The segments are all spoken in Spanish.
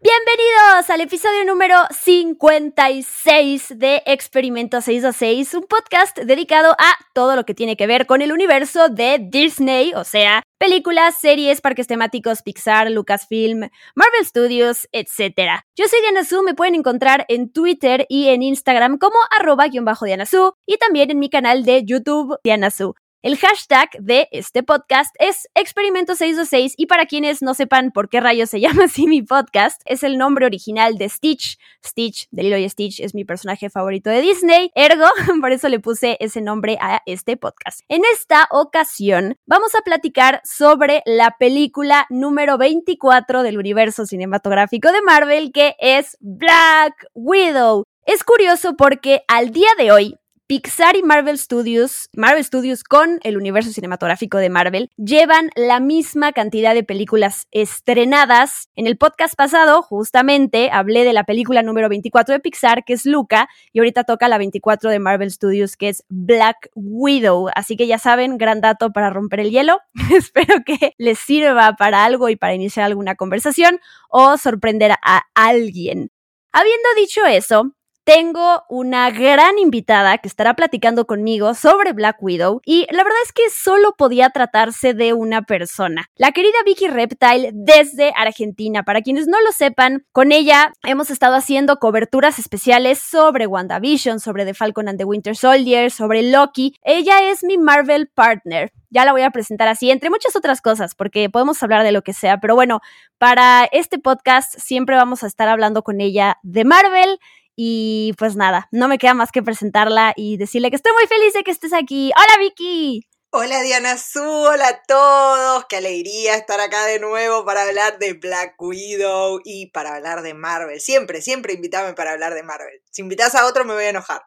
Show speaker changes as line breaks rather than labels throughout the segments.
Bienvenidos al episodio número 56 de Experimento 626, un podcast dedicado a todo lo que tiene que ver con el universo de Disney, o sea, películas, series, parques temáticos, Pixar, Lucasfilm, Marvel Studios, etc. Yo soy Diana Su, me pueden encontrar en Twitter y en Instagram como arroba-diana Su y también en mi canal de YouTube Diana Su. El hashtag de este podcast es Experimento626 y para quienes no sepan por qué rayos se llama así mi podcast, es el nombre original de Stitch. Stitch, de Lilo y Stitch, es mi personaje favorito de Disney, ergo, por eso le puse ese nombre a este podcast. En esta ocasión vamos a platicar sobre la película número 24 del universo cinematográfico de Marvel que es Black Widow. Es curioso porque al día de hoy Pixar y Marvel Studios, Marvel Studios con el universo cinematográfico de Marvel, llevan la misma cantidad de películas estrenadas. En el podcast pasado, justamente, hablé de la película número 24 de Pixar, que es Luca, y ahorita toca la 24 de Marvel Studios, que es Black Widow. Así que ya saben, gran dato para romper el hielo. Espero que les sirva para algo y para iniciar alguna conversación o sorprender a alguien. Habiendo dicho eso, tengo una gran invitada que estará platicando conmigo sobre Black Widow y la verdad es que solo podía tratarse de una persona. La querida Vicky Reptile desde Argentina. Para quienes no lo sepan, con ella hemos estado haciendo coberturas especiales sobre WandaVision, sobre The Falcon and the Winter Soldier, sobre Loki. Ella es mi Marvel partner ya la voy a presentar así, entre muchas otras cosas, porque podemos hablar de lo que sea, pero bueno, para este podcast siempre vamos a estar hablando con ella de Marvel y pues nada, no me queda más que presentarla y decirle que estoy muy feliz de que estés aquí. Hola Vicky.
Hola Diana Su, hola a todos, qué alegría estar acá de nuevo para hablar de Black Widow y para hablar de Marvel. Siempre, siempre invítame para hablar de Marvel. Si invitas a otro me voy a enojar.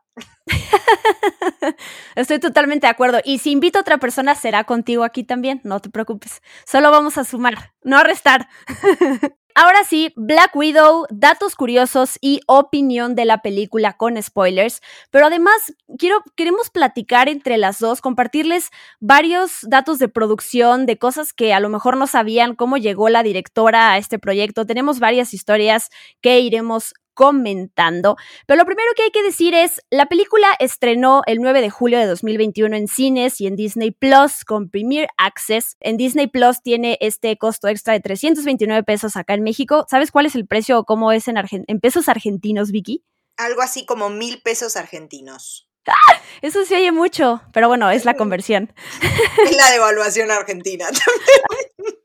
Estoy totalmente de acuerdo. Y si invito a otra persona, será contigo aquí también, no te preocupes. Solo vamos a sumar, no a restar. Ahora sí, Black Widow, datos curiosos y opinión de la película con spoilers, pero además quiero, queremos platicar entre las dos, compartirles varios datos de producción, de cosas que a lo mejor no sabían, cómo llegó la directora a este proyecto. Tenemos varias historias que iremos comentando. Pero lo primero que hay que decir es, la película estrenó el 9 de julio de 2021 en cines y en Disney Plus con Premier Access. En Disney Plus tiene este costo extra de 329 pesos acá en México. ¿Sabes cuál es el precio o cómo es en, en pesos argentinos, Vicky?
Algo así como mil pesos argentinos.
¡Ah! Eso se oye mucho, pero bueno, es la conversión.
Es la devaluación argentina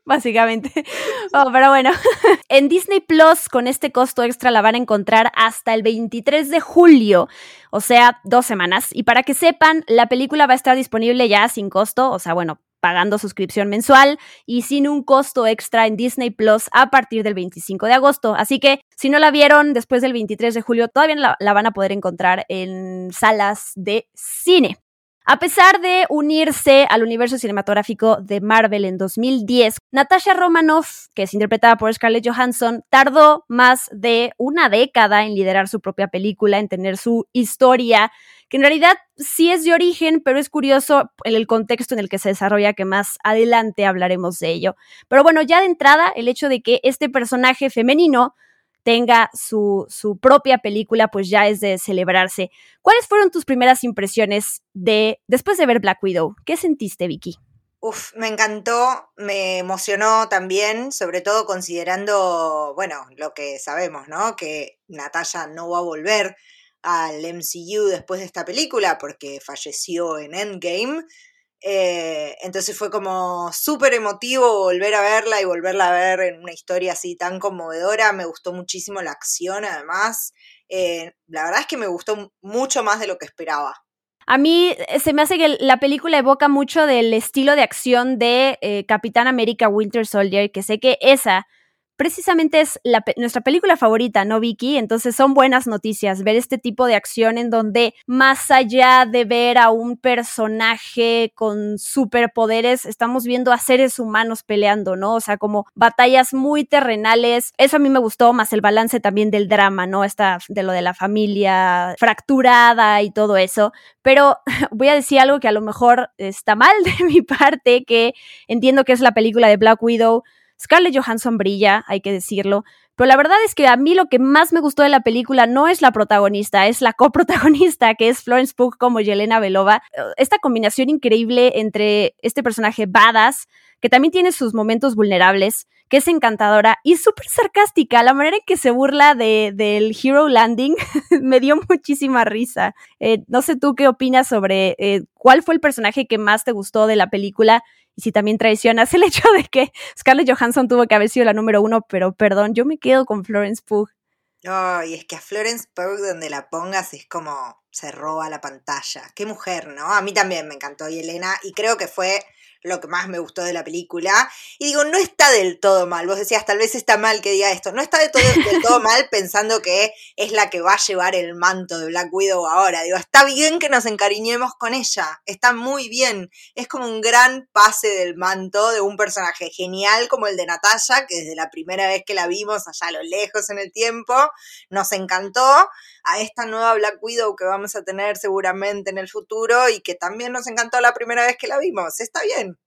Básicamente. Oh, pero bueno, en Disney Plus con este costo extra la van a encontrar hasta el 23 de julio, o sea, dos semanas. Y para que sepan, la película va a estar disponible ya sin costo, o sea, bueno, pagando suscripción mensual y sin un costo extra en Disney Plus a partir del 25 de agosto. Así que si no la vieron después del 23 de julio, todavía la, van a poder encontrar en salas de cine. A pesar de unirse al universo cinematográfico de Marvel en 2010, Natasha Romanoff, que es interpretada por Scarlett Johansson, tardó más de una década en liderar su propia película, en tener su historia, que en realidad sí es de origen, pero es curioso el contexto en el que se desarrolla, que más adelante hablaremos de ello. Pero bueno, ya de entrada, el hecho de que este personaje femenino tenga su, su, propia película, pues ya es de celebrarse. ¿Cuáles fueron tus primeras impresiones de después de ver Black Widow? ¿Qué sentiste, Vicky?
Uf, me encantó, me emocionó también, sobre todo considerando, bueno, lo que sabemos, ¿no? Que Natalia no va a volver al MCU después de esta película porque falleció en Endgame. Eh, entonces fue como súper emotivo volver a verla y volverla a ver en una historia así tan conmovedora. Me gustó muchísimo la acción, además. Eh, la verdad es que me gustó mucho más de lo que esperaba.
A mí eh, se me hace que la película evoca mucho del estilo de acción de Capitán América Winter Soldier, que sé que esa precisamente es la, nuestra película favorita, ¿no, Vicky? Entonces son buenas noticias ver este tipo de acción en donde más allá de ver a un personaje con superpoderes, estamos viendo a seres humanos peleando, ¿no? O sea, como batallas muy terrenales. Eso a mí me gustó, más el balance también del drama, ¿no? Esta, de lo de la familia fracturada y todo eso. Pero voy a decir algo que a lo mejor está mal de mi parte, que entiendo que es la película de Black Widow. Scarlett Johansson brilla, hay que decirlo, pero la verdad es que a mí lo que más me gustó de la película no es la protagonista, es la coprotagonista, que es Florence Pugh como Yelena Belova. Esta combinación increíble entre este personaje badass, que también tiene sus momentos vulnerables, que es encantadora y súper sarcástica. La manera en que se burla de, del Hero Landing me dio muchísima risa. Eh, no sé tú qué opinas sobre eh, cuál fue el personaje que más te gustó de la película y si también traicionas el hecho de que Scarlett Johansson tuvo que haber sido la número uno, pero perdón, yo me quedo con Florence Pugh.
Ay, es que a Florence Pugh donde la pongas es como se roba la pantalla. Qué mujer, ¿no? A mí también me encantó y Elena y creo que fue lo que más me gustó de la película. Y digo, no está del todo mal. Vos decías, tal vez está mal que diga esto. No está del todo, del todo mal pensando que es la que va a llevar el manto de Black Widow ahora. Digo, está bien que nos encariñemos con ella. Está muy bien. Es como un gran pase del manto de un personaje genial como el de Natalia, que desde la primera vez que la vimos allá a lo lejos en el tiempo, nos encantó. A esta nueva Black Widow que vamos a tener seguramente en el futuro y que también nos encantó la primera vez que la vimos. Está bien.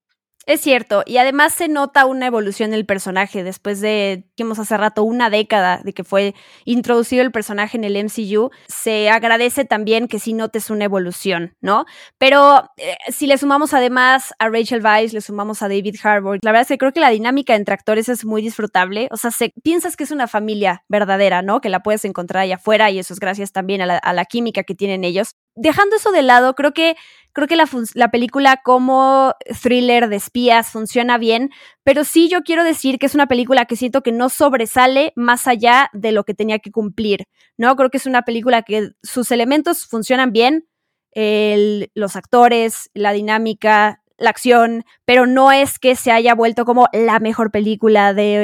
Es cierto, y además se nota una evolución del personaje después de, dijimos hace rato, una década de que fue introducido el personaje en el MCU. Se agradece también que sí notes una evolución, ¿no? Pero eh, si le sumamos además a Rachel Weisz, le sumamos a David Harbour, la verdad es que creo que la dinámica entre actores es muy disfrutable. O sea, se, piensas que es una familia verdadera, ¿no? Que la puedes encontrar allá afuera y eso es gracias también a la química que tienen ellos. Dejando eso de lado, creo que Creo que la, la, película como thriller de espías funciona bien, pero sí yo quiero decir que es una película que siento que no sobresale más allá de lo que tenía que cumplir, ¿no? Creo que es una película que sus elementos funcionan bien, el, los actores, la dinámica, la acción, pero no es que se haya vuelto como la mejor película de,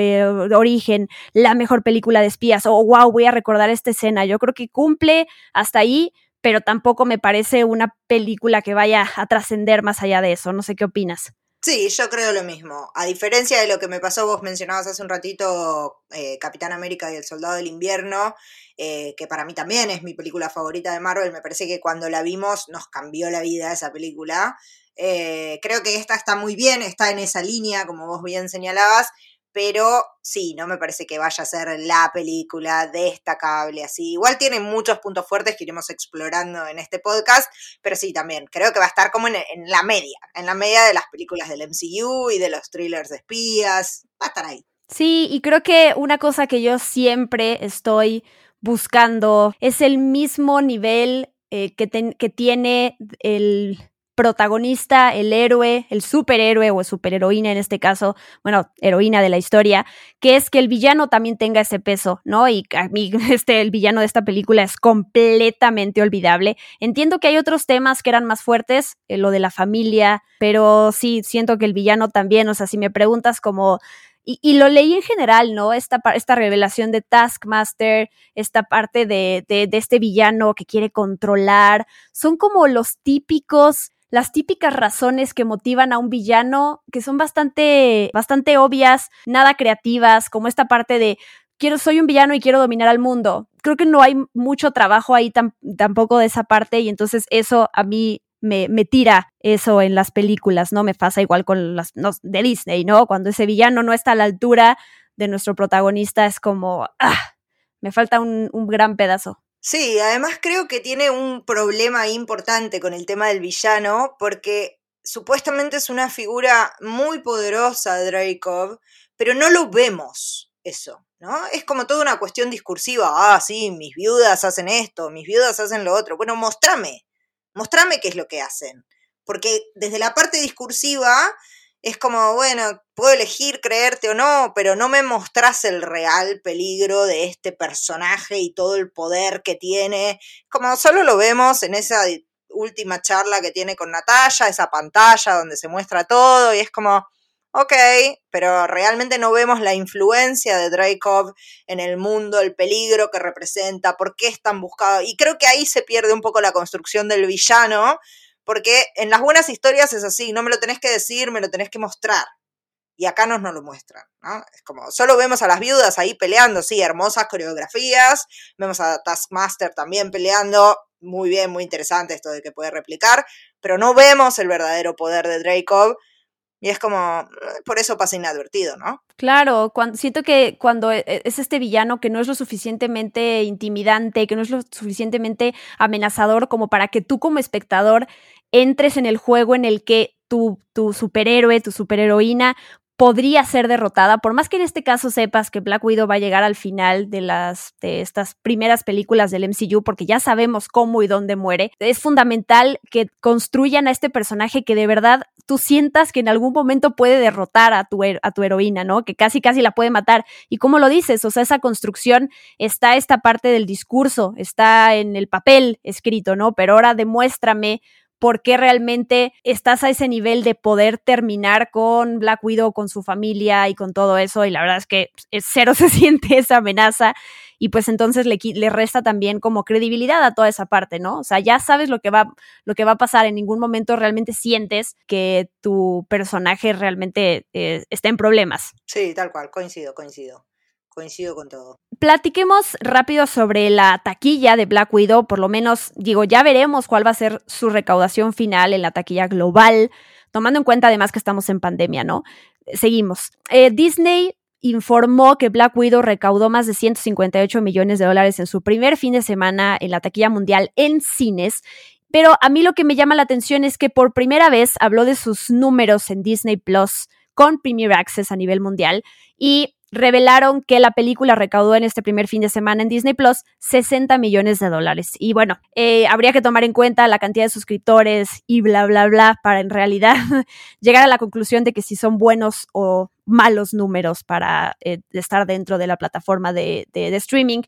de, origen, la mejor película de espías, o wow, voy a recordar esta escena. Yo creo que cumple hasta ahí, pero tampoco me parece una película que vaya a trascender más allá de eso. No sé qué opinas.
Sí, yo creo lo mismo. A diferencia de lo que me pasó, vos mencionabas hace un ratito eh, Capitán América y el Soldado del Invierno, eh, que para mí también es mi película favorita de Marvel. Me parece que cuando la vimos nos cambió la vida esa película. Eh, creo que esta está muy bien, está en esa línea, como vos bien señalabas, pero sí, no me parece que vaya a ser la película destacable así. Igual tiene muchos puntos fuertes que iremos explorando en este podcast, pero sí, también creo que va a estar como en, la media, en la media de las películas del MCU y de los thrillers de espías, va a estar ahí.
Sí, y creo que una cosa que yo siempre estoy buscando es el mismo nivel eh, que, ten, que tiene el protagonista, el héroe, el superhéroe o superheroína en este caso, bueno, heroína de la historia, que es que el villano también tenga ese peso, ¿no? Y a mí este, el villano de esta película es completamente olvidable. Entiendo que hay otros temas que eran más fuertes, eh, lo de la familia, pero sí, siento que el villano también, o sea, si me preguntas como... Y, lo leí en general, ¿no? Esta, esta revelación de Taskmaster, esta parte de, de este villano que quiere controlar, son como los típicos las típicas razones que motivan a un villano, que son bastante, bastante obvias, nada creativas, como esta parte de quiero, soy un villano y quiero dominar al mundo. Creo que no hay mucho trabajo ahí tam, tampoco de esa parte, y entonces eso a mí me, me, tira eso en las películas, ¿no? Me pasa igual con las de Disney, ¿no? Cuando ese villano no está a la altura de nuestro protagonista, es como, ah, me falta un gran pedazo.
Sí, además creo que tiene un problema importante con el tema del villano, porque supuestamente es una figura muy poderosa, Dracov, pero no lo vemos eso, ¿no? Es como toda una cuestión discursiva. Ah, sí, mis viudas hacen esto, mis viudas hacen lo otro. Bueno, mostrame, mostrame qué es lo que hacen. Porque desde la parte discursiva es como, bueno, puedo elegir creerte o no, pero no me mostrás el real peligro de este personaje y todo el poder que tiene. Como solo lo vemos en esa última charla que tiene con Natalia, esa pantalla donde se muestra todo y es como, ok, pero realmente no vemos la influencia de Dracov en el mundo, el peligro que representa, por qué es tan buscado. Y creo que ahí se pierde un poco la construcción del villano, porque en las buenas historias es así, no me lo tenés que decir, me lo tenés que mostrar. Y acá nos no lo muestran, ¿no? Es como, solo vemos a las viudas ahí peleando, sí, hermosas coreografías, vemos a Taskmaster también peleando, muy bien, muy interesante esto de que puede replicar, pero no vemos el verdadero poder de Dracov y es como, por eso pasa inadvertido, ¿no?
Claro, cuando, siento que cuando e, e, es este villano que no es lo suficientemente intimidante, que no es lo suficientemente amenazador como para que tú como espectador entres en el juego en el que tu, tu superhéroe, tu superheroína podría ser derrotada, por más que en este caso sepas que Black Widow va a llegar al final de las de estas primeras películas del MCU porque ya sabemos cómo y dónde muere. Es fundamental que construyan a este personaje que de verdad tú sientas que en algún momento puede derrotar a tu, a tu heroína, ¿no? Que casi casi la puede matar. ¿Y cómo lo dices? O sea, esa construcción está esta parte del discurso, está en el papel escrito, ¿no? Pero ahora demuéstrame por qué realmente estás a ese nivel de poder terminar con Black Widow, con su familia y con todo eso. Y la verdad es que cero se siente esa amenaza y pues entonces le, le, resta también como credibilidad a toda esa parte, ¿no? O sea, ya sabes lo que va, lo que va a pasar, en ningún momento realmente sientes que tu personaje realmente eh, está en problemas.
Sí, tal cual, coincido, coincido coincido con todo.
Platiquemos rápido sobre la taquilla de Black Widow, por lo menos digo, ya veremos cuál va a ser su recaudación final en la taquilla global, tomando en cuenta además que estamos en pandemia, ¿no? Seguimos. Eh, Disney informó que Black Widow recaudó más de 158 millones de dólares en su primer fin de semana en la taquilla mundial en cines. Pero a mí lo que me llama la atención es que por primera vez habló de sus números en Disney Plus con Premier Access a nivel mundial y revelaron que la película recaudó en este primer fin de semana en Disney Plus 60 millones de dólares. Y bueno, eh, habría que tomar en cuenta la cantidad de suscriptores y bla, bla, bla, para en realidad llegar a la conclusión de que si son buenos o malos números para eh, estar dentro de la plataforma de, streaming.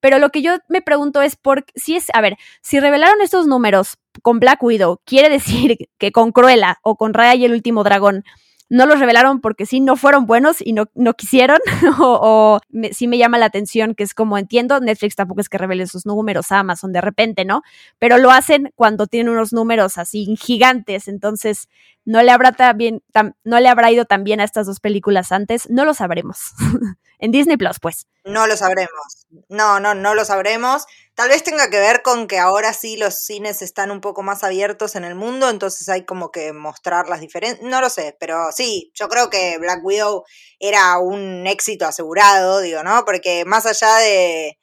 Pero lo que yo me pregunto es por si es, a ver, si revelaron estos números con Black Widow, quiere decir que con Cruella o con Raya y el último dragón no los revelaron porque sí no fueron buenos y no, no quisieron, o, sí me llama la atención que es como entiendo, Netflix tampoco es que revelen sus números a Amazon de repente, ¿no? Pero lo hacen cuando tienen unos números así gigantes, entonces no le habrá, también, no le habrá ido tan bien a estas dos películas antes, no lo sabremos. en Disney Plus, pues.
No lo sabremos. No, no, no lo sabremos. Tal vez tenga que ver con que ahora sí los cines están un poco más abiertos en el mundo, entonces hay como que mostrar las diferencias. No lo sé, pero sí, yo creo que Black Widow era un éxito asegurado, digo, ¿no? Porque más allá de,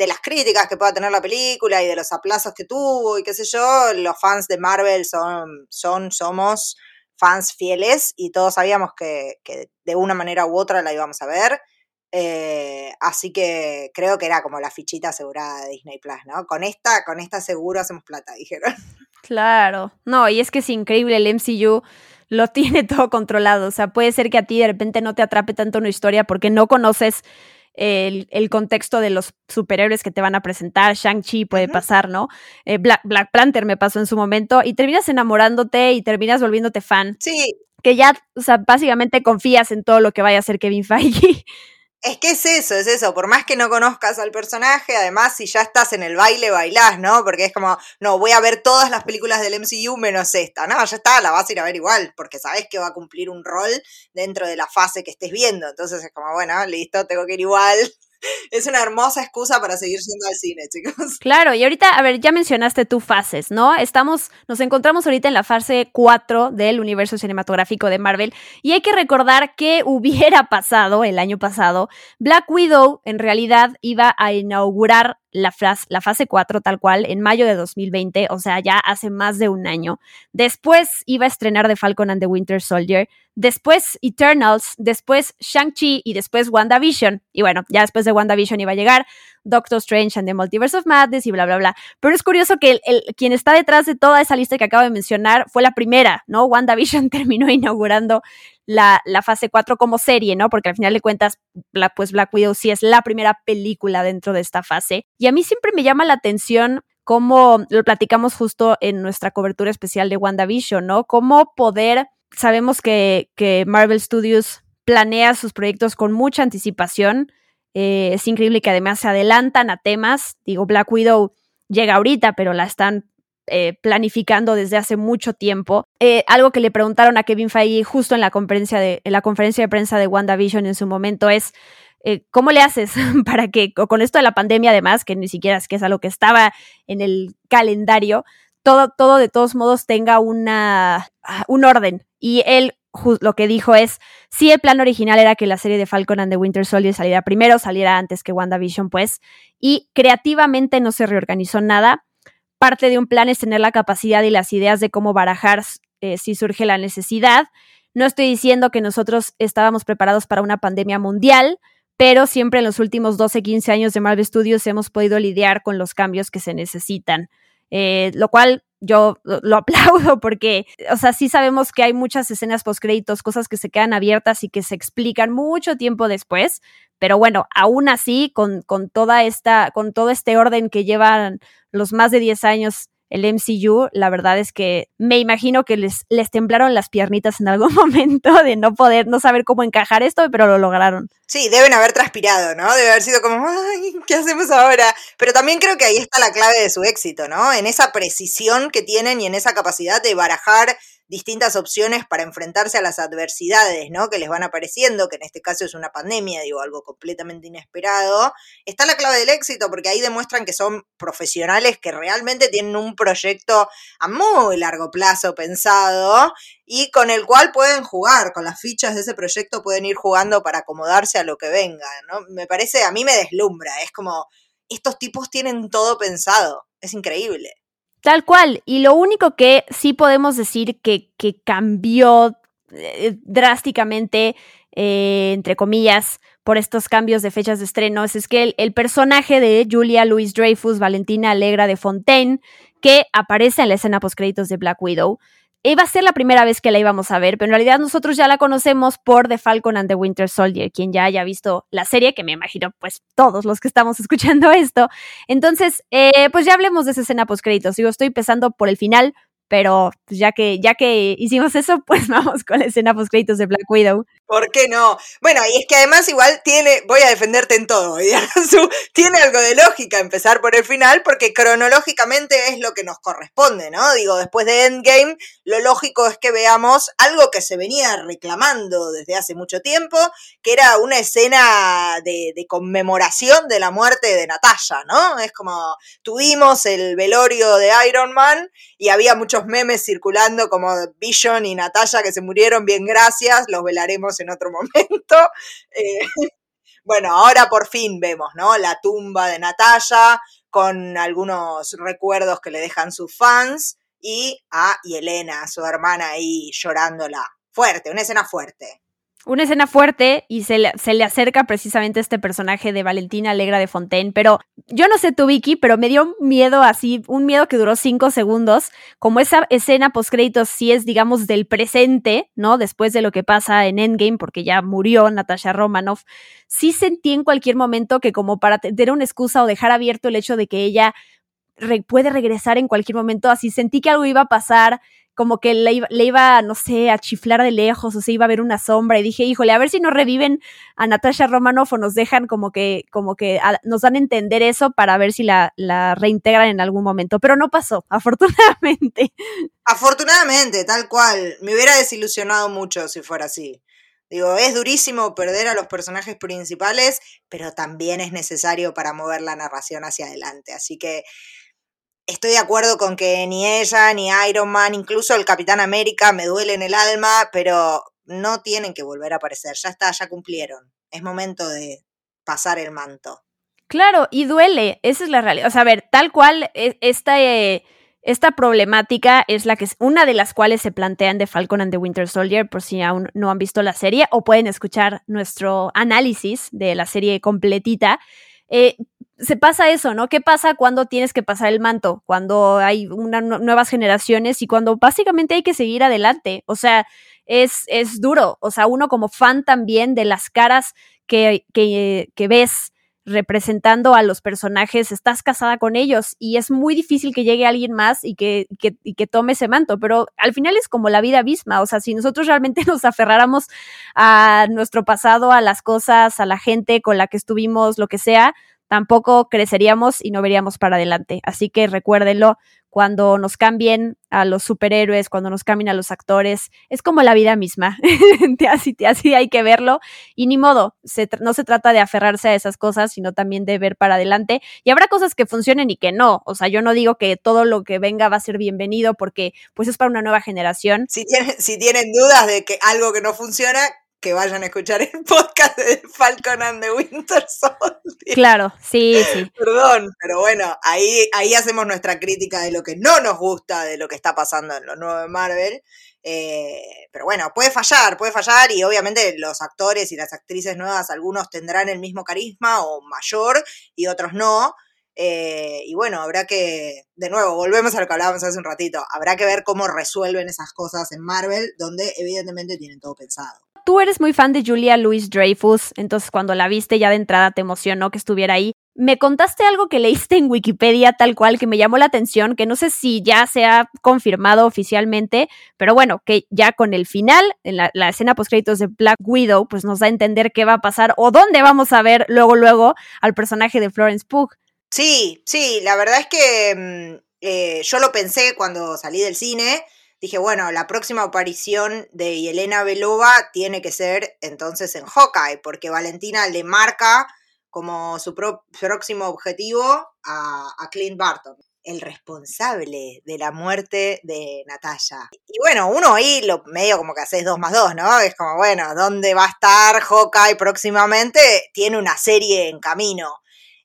de las críticas que pueda tener la película y de los aplazos que tuvo y qué sé yo, los fans de Marvel son, son somos fans fieles y todos sabíamos que, que de una manera u otra la íbamos a ver. Eh, así que creo que era como la fichita asegurada de Disney Plus, ¿no? Con esta, con esta seguro hacemos plata, dijeron.
Claro, no, y es que es increíble, el MCU lo tiene todo controlado, o sea, puede ser que a ti de repente no te atrape tanto una historia porque no conoces el, contexto de los superhéroes que te van a presentar, Shang-Chi puede pasar, ¿no? Eh, Black, Black Panther me pasó en su momento y terminas enamorándote y terminas volviéndote fan.
Sí.
Que ya, o sea, básicamente confías en todo lo que vaya a hacer Kevin Feige.
Es que es eso, es eso. Por más que no conozcas al personaje, además, si ya estás en el baile, bailás, ¿no? Porque es como, no, voy a ver todas las películas del MCU menos esta. No, ya está, la vas a ir a ver igual, porque sabes que va a cumplir un rol dentro de la fase que estés viendo. Entonces es como, bueno, listo, tengo que ir igual. Es una hermosa excusa para seguir yendo al cine, chicos.
Claro, y ahorita, a ver, ya mencionaste tú fases, ¿no? Estamos, nos encontramos ahorita en la fase 4 del universo cinematográfico de Marvel y hay que recordar que hubiera pasado el año pasado. Black Widow en realidad iba a inaugurar la, la fase 4 tal cual en mayo de 2020, o sea, ya hace más de un año. Después iba a estrenar The Falcon and the Winter Soldier, después Eternals, después Shang-Chi y después WandaVision. Y bueno, ya después de WandaVision iba a llegar Doctor Strange and the Multiverse of Madness y bla, bla, bla. Pero es curioso que el, quien está detrás de toda esa lista que acabo de mencionar fue la primera, ¿no? WandaVision terminó inaugurando la, fase 4 como serie, ¿no? Porque al final de cuentas, pues Black Widow sí es la primera película dentro de esta fase. Y a mí siempre me llama la atención cómo lo platicamos justo en nuestra cobertura especial de WandaVision, ¿no? Cómo poder sabemos que, que Marvel Studios planea sus proyectos con mucha anticipación. Eh, es increíble que además se adelantan a temas. Digo, Black Widow llega ahorita, pero la están eh, planificando desde hace mucho tiempo. Eh, algo que le preguntaron a Kevin Feige justo en la conferencia de, la conferencia de prensa de WandaVision en su momento es ¿cómo le haces para que, con esto de la pandemia además, que ni siquiera es que es algo que estaba en el calendario, todo, todo de todos modos tenga una, ah, un orden? Y él lo que dijo es, sí, el plan original era que la serie de Falcon and the Winter Soldier saliera primero, saliera antes que WandaVision, pues, y creativamente no se reorganizó nada. Parte de un plan es tener la capacidad y las ideas de cómo barajar eh, si surge la necesidad. No estoy diciendo que nosotros estábamos preparados para una pandemia mundial, pero siempre en los últimos 12, 15 años de Marvel Studios hemos podido lidiar con los cambios que se necesitan. Eh, lo cual yo lo aplaudo porque, o sea, sí sabemos que hay muchas escenas post créditos, cosas que se quedan abiertas y que se explican mucho tiempo después, pero bueno, aún así, con, con toda esta, con todo este orden que llevan los más de 10 años el MCU, la verdad es que me imagino que les, les temblaron las piernitas en algún momento de no poder, no saber cómo encajar esto, pero lo lograron.
Sí, deben haber transpirado, ¿no? Debe haber sido como, ay, ¿qué hacemos ahora? Pero también creo que ahí está la clave de su éxito, ¿no? En esa precisión que tienen y en esa capacidad de barajar distintas opciones para enfrentarse a las adversidades, ¿no? Que les van apareciendo, que en este caso es una pandemia, digo, algo completamente inesperado. Está la clave del éxito, porque ahí demuestran que son profesionales que realmente tienen un proyecto a muy largo plazo pensado y con el cual pueden jugar, con las fichas de ese proyecto pueden ir jugando para acomodarse a lo que venga, ¿no? Me parece, a mí me deslumbra, es como, estos tipos tienen todo pensado, es increíble.
Tal cual. Y lo único que sí podemos decir que, que cambió eh, drásticamente, eh, entre comillas, por estos cambios de fechas de estrenos, es que el, el personaje de Julia Louis Dreyfus, Valentina Alegra de Fontaine, que aparece en la escena post créditos de Black Widow, iba a ser la primera vez que la íbamos a ver, pero en realidad nosotros ya la conocemos por The Falcon and the Winter Soldier, quien ya haya visto la serie, que me imagino pues todos los que estamos escuchando esto. Entonces, eh, pues ya hablemos de esa escena post créditos. Digo, estoy empezando por el final, pero ya que, ya que hicimos eso, pues vamos con la escena post créditos de Black Widow.
¿Por qué no? Bueno, y es que además igual tiene, voy a defenderte en todo, tiene algo de lógica empezar por el final, porque cronológicamente es lo que nos corresponde, ¿no? Digo, después de Endgame, lo lógico es que veamos algo que se venía reclamando desde hace mucho tiempo, que era una escena de, de conmemoración de la muerte de Natasha, ¿no? Es como, tuvimos el velorio de Iron Man y había muchos memes circulando como Vision y Natasha que se murieron, bien gracias, los velaremos en otro momento. Eh, bueno, ahora por fin vemos, ¿no? La tumba de Natalia con algunos recuerdos que le dejan sus fans y a Yelena, su hermana, ahí llorándola. Fuerte, una escena fuerte
una escena fuerte y se le, se le, acerca precisamente este personaje de Valentina Alegra de Fontaine, pero yo no sé tú, Vicky, pero me dio miedo así, un miedo que duró cinco segundos, como esa escena post créditos sí es, digamos, del presente, ¿no? Después de lo que pasa en Endgame, porque ya murió Natasha Romanoff, sí sentí en cualquier momento que como para tener una excusa o dejar abierto el hecho de que ella puede regresar en cualquier momento, así sentí que algo iba a pasar, como que le iba, no sé, a chiflar de lejos o se iba a ver una sombra y dije, híjole, a ver si nos reviven a Natasha Romanoff o nos dejan como que, como que nos dan a entender eso para ver si la, la reintegran en algún momento, pero no pasó, afortunadamente.
Afortunadamente, tal cual. Me hubiera desilusionado mucho si fuera así. Digo, es durísimo perder a los personajes principales, pero también es necesario para mover la narración hacia adelante. Así que estoy de acuerdo con que ni ella, ni Iron Man, incluso el Capitán América me duele en el alma, pero no tienen que volver a aparecer. Ya está, ya cumplieron. Es momento de pasar el manto.
Claro, y duele, esa es la realidad. O sea, a ver, tal cual, e, esta, eh, esta problemática es la que una de las cuales se plantean de Falcon and the Winter Soldier, por si aún no han visto la serie, o pueden escuchar nuestro análisis de la serie completita. Eh, se pasa eso, ¿no? ¿Qué pasa cuando tienes que pasar el manto? Cuando hay una, nuevas generaciones y cuando básicamente hay que seguir adelante. O sea, es, es duro. O sea, uno como fan también de las caras que, que, que ves representando a los personajes, estás casada con ellos y es muy difícil que llegue alguien más y que, que, y que tome ese manto, pero al final es como la vida misma, o sea, si nosotros realmente nos aferráramos a nuestro pasado, a las cosas, a la gente con la que estuvimos, lo que sea, tampoco creceríamos y no veríamos para adelante. Así que recuérdenlo, cuando nos cambien a los superhéroes, cuando nos cambien a los actores, es como la vida misma. así, así hay que verlo. Y ni modo, no se trata de aferrarse a esas cosas, sino también de ver para adelante. Y habrá cosas que funcionen y que no. O sea, yo no digo que todo lo que venga va a ser bienvenido porque pues es para una nueva generación.
Si tienen, si tienen dudas de que algo que no funciona, que vayan a escuchar el podcast de Falcon and the Winter Soldier.
Claro, sí, sí.
Perdón, pero bueno, ahí, ahí hacemos nuestra crítica de lo que no nos gusta de lo que está pasando en lo nuevo de Marvel. Eh, pero bueno, puede fallar, puede fallar y obviamente los actores y las actrices nuevas, algunos tendrán el mismo carisma o mayor y otros no. Eh, y bueno, habrá que, de nuevo, volvemos a lo que hablábamos hace un ratito, habrá que ver cómo resuelven esas cosas en Marvel, donde evidentemente tienen todo pensado
tú eres muy fan de Julia Louis Dreyfus, entonces cuando la viste ya de entrada te emocionó que estuviera ahí. Me contaste algo que leíste en Wikipedia tal cual que me llamó la atención, que no sé si ya se ha confirmado oficialmente, pero bueno, que ya con el final, en la, escena post créditos de Black Widow, pues nos da a entender qué va a pasar o dónde vamos a ver luego, luego al personaje de Florence Pugh.
Sí, sí, la verdad es que mm, eh, yo lo pensé cuando salí del cine dije, bueno, la próxima aparición de Yelena Belova tiene que ser entonces en Hawkeye, porque Valentina le marca como su próximo objetivo a, Clint Barton, el responsable de la muerte de Natalia. Y bueno, uno ahí lo medio como que haces dos más dos, ¿no? Es como, bueno, ¿dónde va a estar Hawkeye próximamente? Tiene una serie en camino.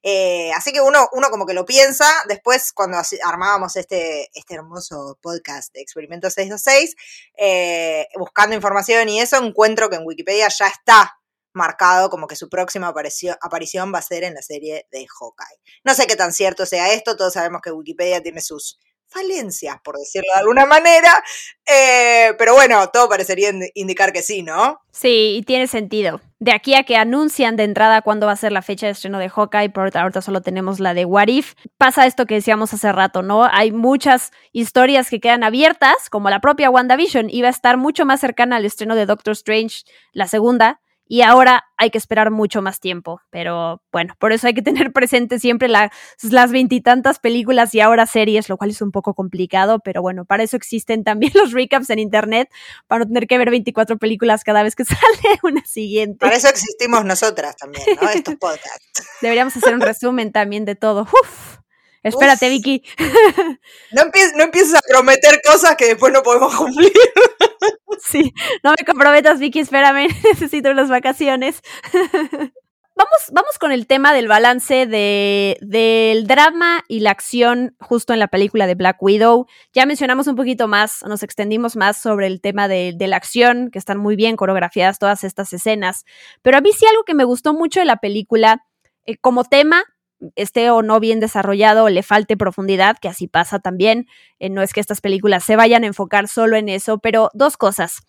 Eh, así que uno, uno como que lo piensa. Después, cuando armábamos este, este hermoso podcast de Experimento 626, eh, buscando información y eso, encuentro que en Wikipedia ya está marcado como que su próxima aparición, aparición va a ser en la serie de Hawkeye. No sé qué tan cierto sea esto, todos sabemos que Wikipedia tiene sus falencias, por decirlo de alguna manera. Eh, pero bueno, todo parecería indicar que sí, ¿no?
Sí, y tiene sentido. De aquí a que anuncian de entrada cuándo va a ser la fecha de estreno de Hawkeye, por ahorita solo tenemos la de What If, pasa esto que decíamos hace rato, ¿no? Hay muchas historias que quedan abiertas, como la propia WandaVision, iba a estar mucho más cercana al estreno de Doctor Strange, la segunda, y ahora hay que esperar mucho más tiempo. Pero bueno, por eso hay que tener presente siempre las veintitantas películas y ahora series, lo cual es un poco complicado, pero bueno, para eso existen también los recaps en internet, para no tener que ver 24 películas cada vez que sale una siguiente.
Para eso existimos nosotras también, ¿no? Estos podcasts.
Deberíamos hacer un resumen también de todo. Uf. Espérate, Vicky.
No, empieces, no empieces a prometer cosas que después no podemos cumplir.
Sí, no me comprometas, Vicky, espérame, necesito unas vacaciones. Vamos, vamos con el tema del balance de, del drama y la acción justo en la película de Black Widow. Ya mencionamos un poquito más, nos extendimos más sobre el tema de, de la acción, que están muy bien coreografiadas todas estas escenas. Pero a mí sí algo que me gustó mucho de la película, eh, como tema, esté o no bien desarrollado o le falte profundidad, que así pasa también. Eh, no es que estas películas se vayan a enfocar solo en eso, pero dos cosas.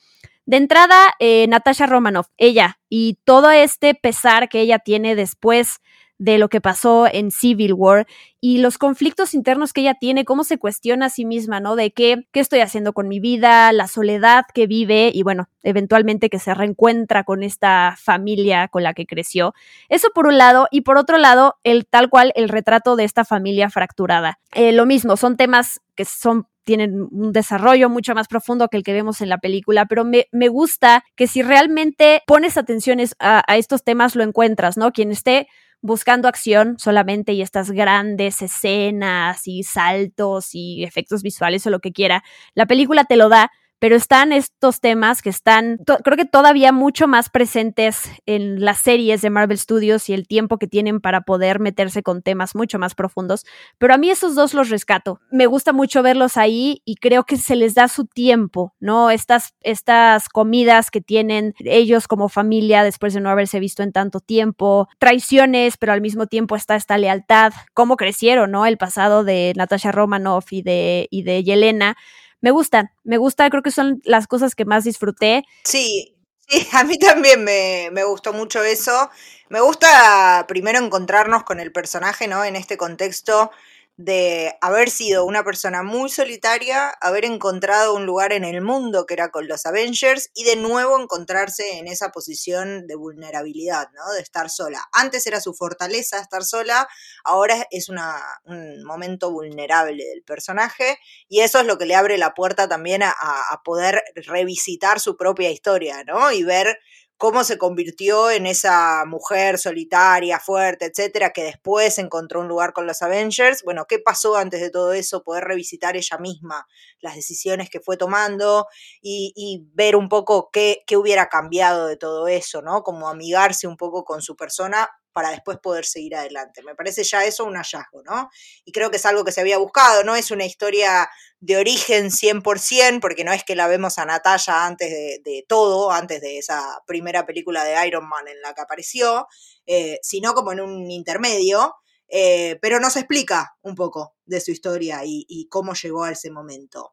De entrada, eh, Natasha Romanoff, ella y todo este pesar que ella tiene después de lo que pasó en Civil War y los conflictos internos que ella tiene, cómo se cuestiona a sí misma, ¿no? De qué, qué estoy haciendo con mi vida, la soledad que vive y bueno, eventualmente que se reencuentra con esta familia con la que creció. Eso por un lado y por otro lado, el tal cual el retrato de esta familia fracturada. Eh, lo mismo, son temas que son tienen un desarrollo mucho más profundo que el que vemos en la película, pero me, me gusta que si realmente pones atención a, a, estos temas lo encuentras, ¿no? Quien esté buscando acción solamente y estas grandes escenas y saltos y efectos visuales o lo que quiera, la película te lo da, pero están estos temas que están, creo que todavía mucho más presentes en las series de Marvel Studios y el tiempo que tienen para poder meterse con temas mucho más profundos. Pero a mí esos dos los rescato. Me gusta mucho verlos ahí y creo que se les da su tiempo, ¿no? Estas, estas comidas que tienen ellos como familia después de no haberse visto en tanto tiempo, traiciones, pero al mismo tiempo está esta lealtad, cómo crecieron, ¿no? El pasado de Natasha Romanoff y de, y de Yelena me gustan, me gusta, creo que son las cosas que más disfruté.
Sí, Sí, a mí también me, me gustó mucho eso. Me gusta primero encontrarnos con el personaje, ¿no? En este contexto de haber sido una persona muy solitaria, haber encontrado un lugar en el mundo que era con los Avengers y de nuevo encontrarse en esa posición de vulnerabilidad, ¿no? De estar sola. Antes era su fortaleza estar sola, ahora es un momento vulnerable del personaje y eso es lo que le abre la puerta también a, a poder revisitar su propia historia, ¿no? Y ver cómo se convirtió en esa mujer solitaria, fuerte, etcétera, que después encontró un lugar con los Avengers. Bueno, ¿qué pasó antes de todo eso? Poder revisitar ella misma las decisiones que fue tomando y, ver un poco qué, qué hubiera cambiado de todo eso, ¿no? Como amigarse un poco con su persona para después poder seguir adelante. Me parece ya eso un hallazgo, ¿no? Y creo que es algo que se había buscado, no es una historia de origen 100%, porque no es que la vemos a Natalia antes de, todo, antes de esa primera película de Iron Man en la que apareció, eh, sino como en un intermedio, eh, pero nos explica un poco de su historia y, y cómo llegó a ese momento.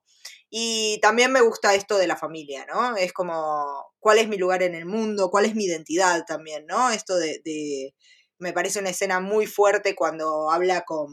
Y también me gusta esto de la familia, ¿no? Es como, ¿cuál es mi lugar en el mundo? ¿Cuál es mi identidad también, ¿no? Esto de, me parece una escena muy fuerte cuando habla con,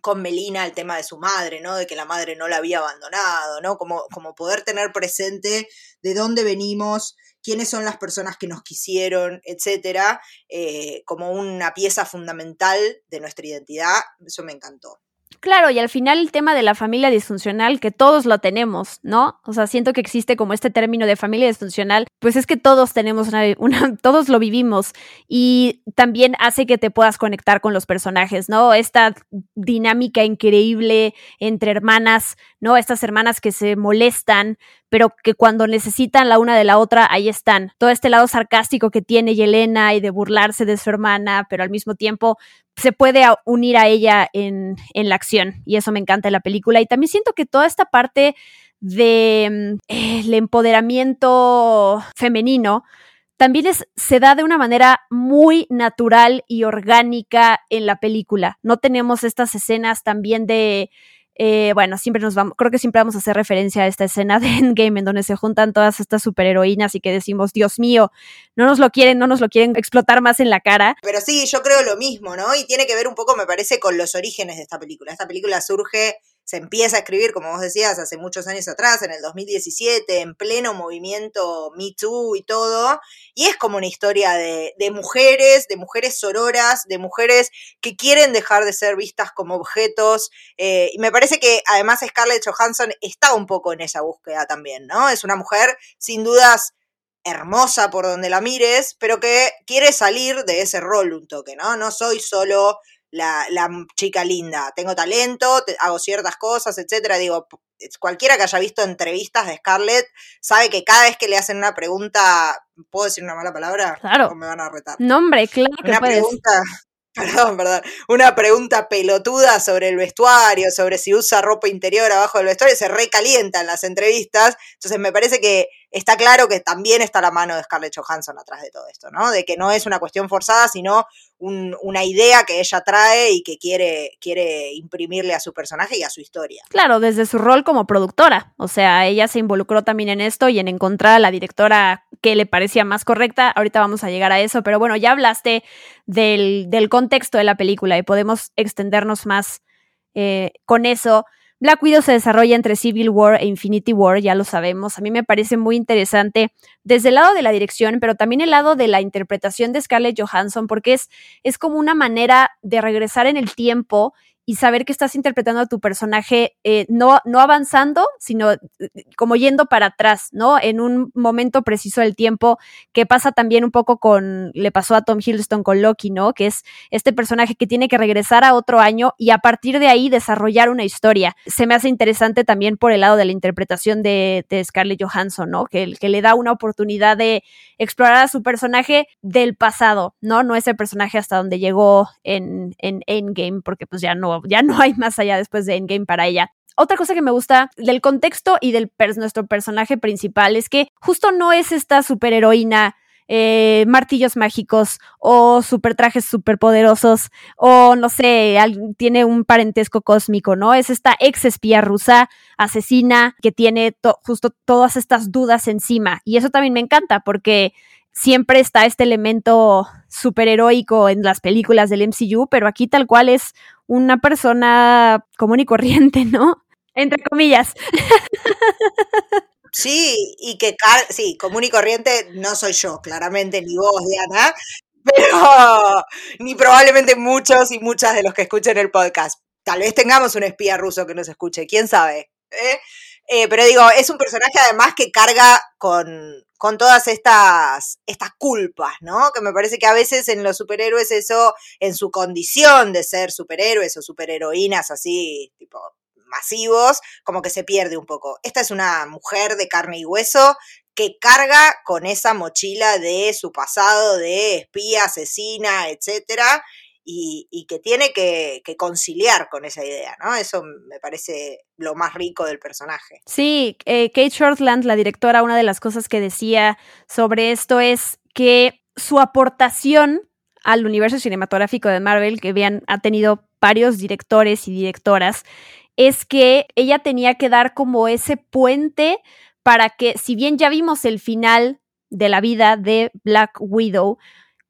con Melina el tema de su madre, ¿no? De que la madre no la había abandonado, ¿no? Como, como poder tener presente de dónde venimos, quiénes son las personas que nos quisieron, etcétera, eh, como una pieza fundamental de nuestra identidad, eso me encantó.
Claro, y al final el tema de la familia disfuncional, que todos lo tenemos, ¿no? O sea, siento que existe como este término de familia disfuncional, pues es que todos tenemos una, todos lo vivimos y también hace que te puedas conectar con los personajes, ¿no? Esta dinámica increíble entre hermanas, ¿no? Estas hermanas que se molestan, pero que cuando necesitan la una de la otra, ahí están. Todo este lado sarcástico que tiene Yelena y de burlarse de su hermana, pero al mismo tiempo se puede unir a ella en, en la acción y eso me encanta de la película. Y también siento que toda esta parte del de, eh, empoderamiento femenino también se da de una manera muy natural y orgánica en la película. No tenemos estas escenas también de eh, bueno, siempre nos vamos, creo que siempre vamos a hacer referencia a esta escena de Endgame en donde se juntan todas estas superheroínas y que decimos, Dios mío, no nos lo quieren, no nos lo quieren explotar más en la cara.
Pero sí, yo creo lo mismo, ¿no? Y tiene que ver un poco, me parece, con los orígenes de esta película. Esta película surge se empieza a escribir, como vos decías, hace muchos años atrás, en el 2017, en pleno movimiento Me Too y todo, y es como una historia de, mujeres, de mujeres sororas, de mujeres que quieren dejar de ser vistas como objetos, eh, y me parece que además Scarlett Johansson está un poco en esa búsqueda también, ¿no? Es una mujer sin dudas hermosa por donde la mires, pero que quiere salir de ese rol un toque, ¿no? No soy solo la, la chica linda, tengo talento, te, hago ciertas cosas, etcétera. Digo, cualquiera que haya visto entrevistas de Scarlett sabe que cada vez que le hacen una pregunta, ¿puedo decir una mala palabra?
Claro.
¿O me van a retar?
No, hombre, claro que
Una
puedes.
pregunta, perdón, perdón, una pregunta pelotuda sobre el vestuario, sobre si usa ropa interior abajo del vestuario, se recalienta en las entrevistas. Entonces me parece que está claro que también está la mano de Scarlett Johansson atrás de todo esto, ¿no? De que no es una cuestión forzada, sino un, una idea que ella trae y que quiere, quiere imprimirle a su personaje y a su historia.
Claro, desde su rol como productora. O sea, ella se involucró también en esto y en encontrar a la directora que le parecía más correcta. Ahorita vamos a llegar a eso, pero bueno, ya hablaste del, del contexto de la película y podemos extendernos más eh, con eso. Black Widow se desarrolla entre Civil War e Infinity War, ya lo sabemos. A mí me parece muy interesante desde el lado de la dirección, pero también el lado de la interpretación de Scarlett Johansson, porque es, es como una manera de regresar en el tiempo y saber que estás interpretando a tu personaje eh, no, no avanzando, sino eh, como yendo para atrás, ¿no? En un momento preciso del tiempo, que pasa también un poco con, le pasó a Tom Hiddleston con Loki, ¿no? Que es este personaje que tiene que regresar a otro año y a partir de ahí desarrollar una historia. Se me hace interesante también por el lado de la interpretación de, de Scarlett Johansson, ¿no? Que, que le da una oportunidad de explorar a su personaje del pasado, ¿no? No ese personaje hasta donde llegó en, en Endgame, porque pues ya no ya no hay más allá después de Endgame para ella. Otra cosa que me gusta del contexto y del nuestro personaje principal es que justo no es esta superheroína eh, martillos mágicos o super trajes superpoderosos o no sé, tiene un parentesco cósmico, ¿no? Es esta ex espía rusa asesina que tiene justo todas estas dudas encima y eso también me encanta porque siempre está este elemento superheroico en las películas del MCU, pero aquí tal cual es una persona común y corriente, ¿no? Entre comillas.
Sí, y que, sí, común y corriente no soy yo, claramente, ni vos, Diana, pero ni probablemente muchos y muchas de los que escuchen el podcast. Tal vez tengamos un espía ruso que nos escuche, quién sabe. ¿eh? Eh, pero digo, es un personaje además que carga con, con todas estas, estas culpas, ¿no? Que me parece que a veces en los superhéroes eso, en su condición de ser superhéroes o superheroínas así, tipo masivos, como que se pierde un poco. Esta es una mujer de carne y hueso que carga con esa mochila de su pasado de espía, asesina, etcétera, y, que tiene que, conciliar con esa idea, ¿no? Eso me parece lo más rico del personaje.
Sí, eh, Kate Shortland, la directora, una de las cosas que decía sobre esto es que su aportación al universo cinematográfico de Marvel, que habían, ha tenido varios directores y directoras, es que ella tenía que dar como ese puente para que, si bien ya vimos el final de la vida de Black Widow,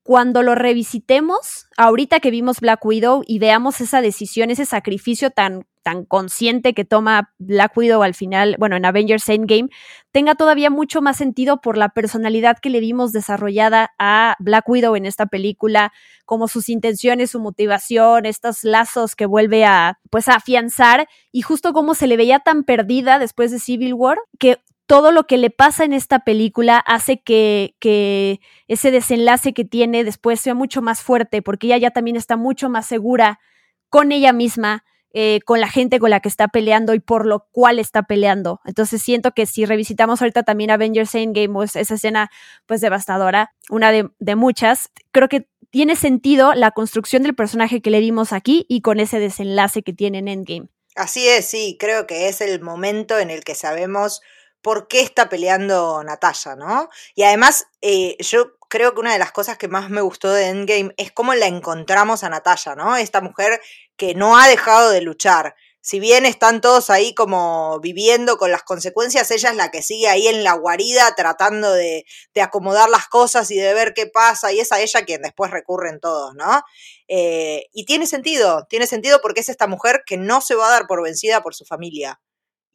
cuando lo revisitemos, ahorita que vimos Black Widow y veamos esa decisión, ese sacrificio tan, tan consciente que toma Black Widow al final, bueno, en Avengers Endgame, tenga todavía mucho más sentido por la personalidad que le vimos desarrollada a Black Widow en esta película, como sus intenciones, su motivación, estos lazos que vuelve a, pues, a afianzar y justo como se le veía tan perdida después de Civil War, que todo lo que le pasa en esta película hace que, que, ese desenlace que tiene después sea mucho más fuerte, porque ella ya también está mucho más segura con ella misma, eh, con la gente con la que está peleando y por lo cual está peleando. Entonces siento que si revisitamos ahorita también Avengers Endgame, pues esa escena pues devastadora, una de, de muchas, creo que tiene sentido la construcción del personaje que le dimos aquí y con ese desenlace que tiene en Endgame.
Así es, sí, creo que es el momento en el que sabemos por qué está peleando Natalia, ¿no? Y además, eh, yo creo que una de las cosas que más me gustó de Endgame es cómo la encontramos a Natalia, ¿no? Esta mujer que no ha dejado de luchar. Si bien están todos ahí como viviendo con las consecuencias, ella es la que sigue ahí en la guarida tratando de, acomodar las cosas y de ver qué pasa, y es a ella quien después recurren todos, ¿no? Eh, y tiene sentido, tiene sentido porque es esta mujer que no se va a dar por vencida por su familia.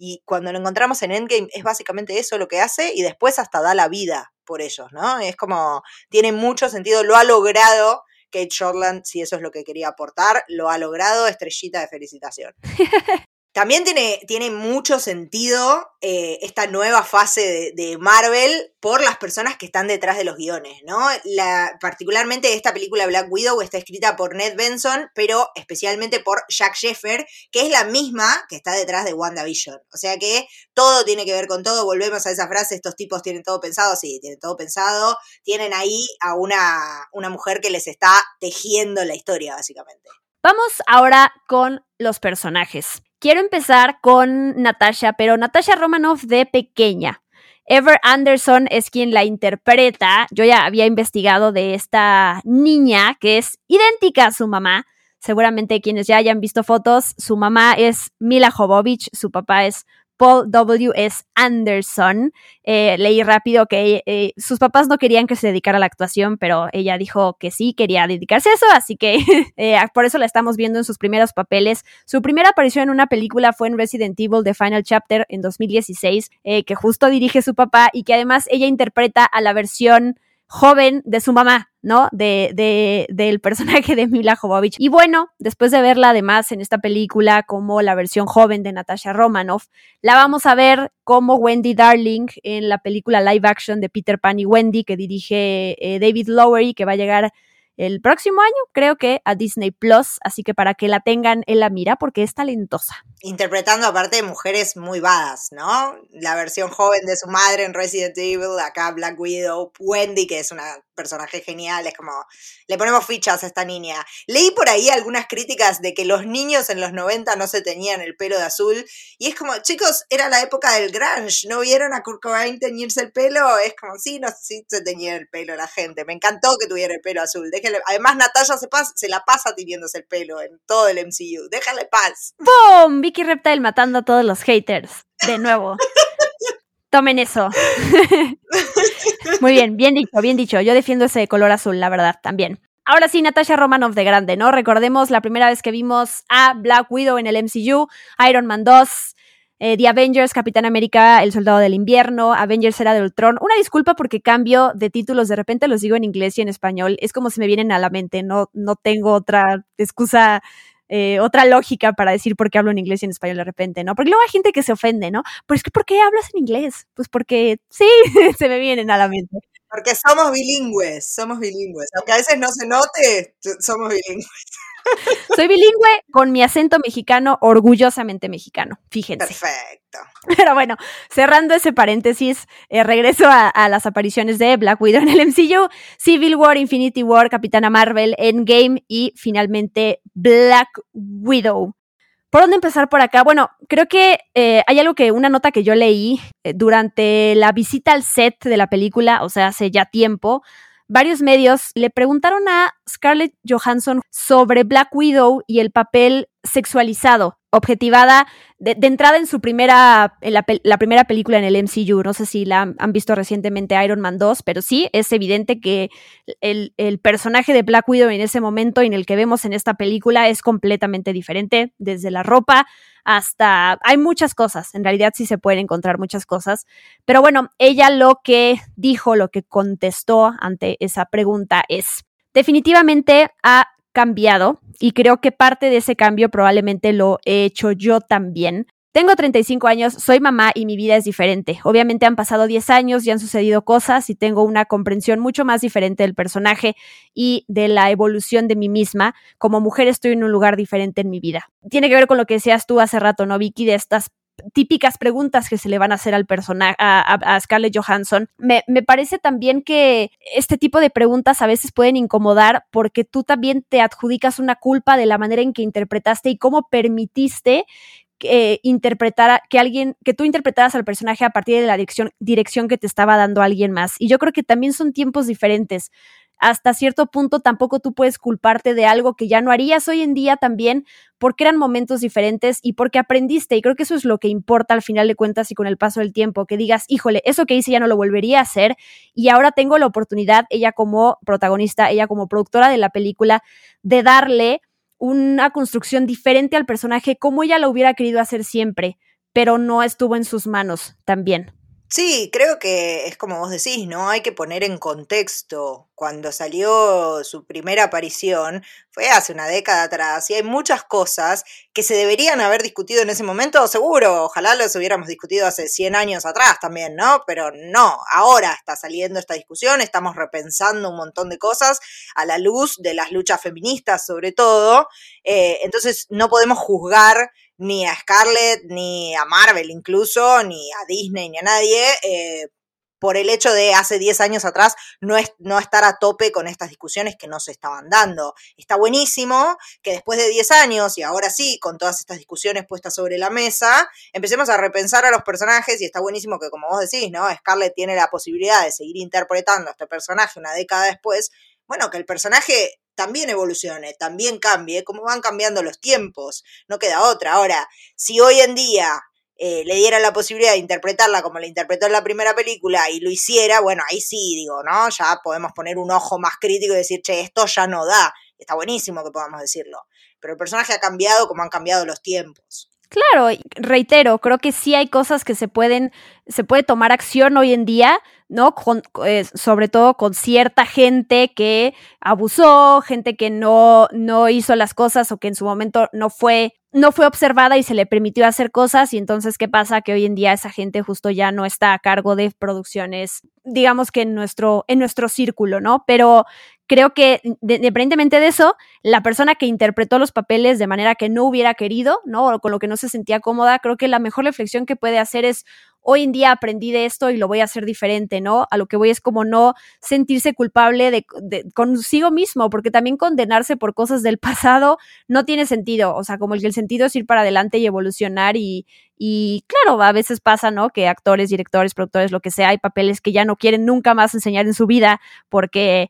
Y cuando lo encontramos en Endgame es básicamente eso lo que hace y después hasta da la vida por ellos, ¿no? Es como, tiene mucho sentido, lo ha logrado Kate Shortland, si eso es lo que quería aportar, lo ha logrado, estrellita de felicitación. También tiene, tiene mucho sentido eh, esta nueva fase de, Marvel por las personas que están detrás de los guiones, ¿no? La, particularmente esta película Black Widow está escrita por Ned Benson, pero especialmente por Jack Sheffer, que es la misma que está detrás de WandaVision. O sea que todo tiene que ver con todo, volvemos a esa frase, estos tipos tienen todo pensado, sí, tienen todo pensado, tienen ahí a una, una mujer que les está tejiendo la historia, básicamente.
Vamos ahora con los personajes. Quiero empezar con Natasha, pero Natasha Romanoff de pequeña. Ever Anderson es quien la interpreta. Yo ya había investigado de esta niña que es idéntica a su mamá. Seguramente quienes ya hayan visto fotos, su mamá es Mila Jovovich, su papá es Paul W. S. Anderson. Eh, leí rápido que eh, sus papás no querían que se dedicara a la actuación, pero ella dijo que sí quería dedicarse a eso, así que eh, por eso la estamos viendo en sus primeros papeles. Su primera aparición en una película fue en Resident Evil The Final Chapter en 2016, que justo dirige su papá y que además ella interpreta a la versión joven de su mamá, ¿no? De, de, del personaje de Mila Jovovich. Y bueno, después de verla además en esta película como la versión joven de Natasha Romanoff, la vamos a ver como Wendy Darling en la película live action de Peter Pan y Wendy que dirige eh, David Lowery, que va a llegar el próximo año, creo que a Disney Plus, así que para que la tengan en la mira porque es talentosa.
Interpretando aparte de mujeres muy badas, ¿no? La versión joven de su madre en Resident Evil, acá Black Widow, Wendy, que es una personaje genial, es como, le ponemos fichas a esta niña. Leí por ahí algunas críticas de que los niños en los 90 no se tenían el pelo de azul, y es como, chicos, era la época del grunge, ¿no vieron a Kurt Cobain teñirse el pelo? Es como, sí, no, sí se teñía el pelo la gente, me encantó que tuviera el pelo azul, déjale, además Natalia se, se la pasa tiñéndose el pelo en todo el MCU, déjale paz.
¡Pum! Vicky Reptile matando a todos los haters, de nuevo. Tomen eso. Muy bien, bien dicho, bien dicho. Yo defiendo ese color azul, la verdad, también. Ahora sí, Natasha Romanoff de grande, ¿no? Recordemos la primera vez que vimos a Black Widow en el MCU, Iron Man 2, eh, The Avengers, Capitán América, El Soldado del Invierno, Avengers Era de Ultron. Una disculpa porque cambio de títulos, de repente los digo en inglés y en español. Es como se me vienen a la mente, no, no tengo otra excusa eh, otra lógica para decir por qué hablo en inglés y en español de repente, ¿no? Porque luego hay gente que se ofende, ¿no? Pero es que ¿por qué hablas en inglés? Pues porque sí, se me vienen a la mente.
Porque somos bilingües, somos bilingües. Aunque a veces no se note, somos bilingües.
Soy bilingüe con mi acento mexicano, orgullosamente mexicano, fíjense.
Perfecto.
Pero bueno, cerrando ese paréntesis, eh, regreso a, las apariciones de Black Widow en el MCU, Civil War, Infinity War, Capitana Marvel, Endgame y finalmente Black Widow. ¿Por dónde empezar por acá? Bueno, creo que eh, hay algo que, una nota que yo leí eh, durante la visita al set de la película, o sea, hace ya tiempo, varios medios le preguntaron a Scarlett Johansson sobre Black Widow y el papel sexualizado, objetivada de, entrada en su primera, la, primera película en el MCU. No sé si la han, visto recientemente Iron Man 2, pero sí, es evidente que el, el, personaje de Black Widow en ese momento en el que vemos en esta película es completamente diferente, desde la ropa hasta... Hay muchas cosas, en realidad sí se pueden encontrar muchas cosas, pero bueno, ella lo que dijo, lo que contestó ante esa pregunta es, definitivamente ha cambiado y creo que parte de ese cambio probablemente lo he hecho yo también. Tengo 35 años, soy mamá y mi vida es diferente. Obviamente han pasado 10 años y han sucedido cosas y tengo una comprensión mucho más diferente del personaje y de la evolución de mí misma. Como mujer estoy en un lugar diferente en mi vida. Tiene que ver con lo que decías tú hace rato, ¿no, Vicky? De estas típicas preguntas que se le van a hacer al personaje, a, Scarlett Johansson. Me, me, parece también que este tipo de preguntas a veces pueden incomodar porque tú también te adjudicas una culpa de la manera en que interpretaste y cómo permitiste eh, interpretara, que alguien, que tú interpretaras al personaje a partir de la dirección, dirección que te estaba dando alguien más. Y yo creo que también son tiempos diferentes. Hasta cierto punto tampoco tú puedes culparte de algo que ya no harías hoy en día también, porque eran momentos diferentes y porque aprendiste. Y creo que eso es lo que importa al final de cuentas y con el paso del tiempo, que digas, híjole, eso que hice ya no lo volvería a hacer y ahora tengo la oportunidad, ella como protagonista, ella como productora de la película, de darle una construcción diferente al personaje como ella lo hubiera querido hacer siempre, pero no estuvo en sus manos también.
Sí, creo que es como vos decís, ¿no? Hay que poner en contexto. Cuando salió su primera aparición, fue hace una década atrás, y hay muchas cosas que se deberían haber discutido en ese momento, seguro, ojalá los hubiéramos discutido hace 100 años atrás también, ¿no? Pero no, ahora está saliendo esta discusión, estamos repensando un montón de cosas a la luz de las luchas feministas sobre todo, eh, entonces no podemos juzgar ni a Scarlett, ni a Marvel incluso, ni a Disney, ni a nadie, eh, por el hecho de hace 10 años atrás no, es, no estar a tope con estas discusiones que no se estaban dando. Está buenísimo que después de 10 años, y ahora sí, con todas estas discusiones puestas sobre la mesa, empecemos a repensar a los personajes y está buenísimo que, como vos decís, ¿no? Scarlett tiene la posibilidad de seguir interpretando a este personaje una década después. Bueno, que el personaje también evolucione, también cambie, como van cambiando los tiempos, no queda otra. Ahora, si hoy en día eh, le diera la posibilidad de interpretarla como la interpretó en la primera película y lo hiciera, bueno, ahí sí, digo, ¿no? Ya podemos poner un ojo más crítico y decir, che, esto ya no da. Está buenísimo que podamos decirlo. Pero el personaje ha cambiado como han cambiado los tiempos.
Claro, reitero, creo que sí hay cosas que se pueden, se puede tomar acción hoy en día, ¿no? Eh, sobre todo con cierta gente que abusó, gente que no, no hizo las cosas o que en su momento no fue, no fue observada y se le permitió hacer cosas. Y entonces, ¿qué pasa? Que hoy en día esa gente justo ya no está a cargo de producciones, digamos que en nuestro, en nuestro círculo, ¿no? Pero creo que independientemente de eso, la persona que interpretó los papeles de manera que no hubiera querido, ¿no? O con lo que no se sentía cómoda, creo que la mejor reflexión que puede hacer es, hoy en día aprendí de esto y lo voy a hacer diferente, ¿no? A lo que voy es como no sentirse culpable de, consigo mismo, porque también condenarse por cosas del pasado no tiene sentido, o sea, como el que el sentido es ir para adelante y evolucionar y, y claro, a veces pasa, ¿no? Que actores, directores, productores, lo que sea, hay papeles que ya no quieren nunca más enseñar en su vida porque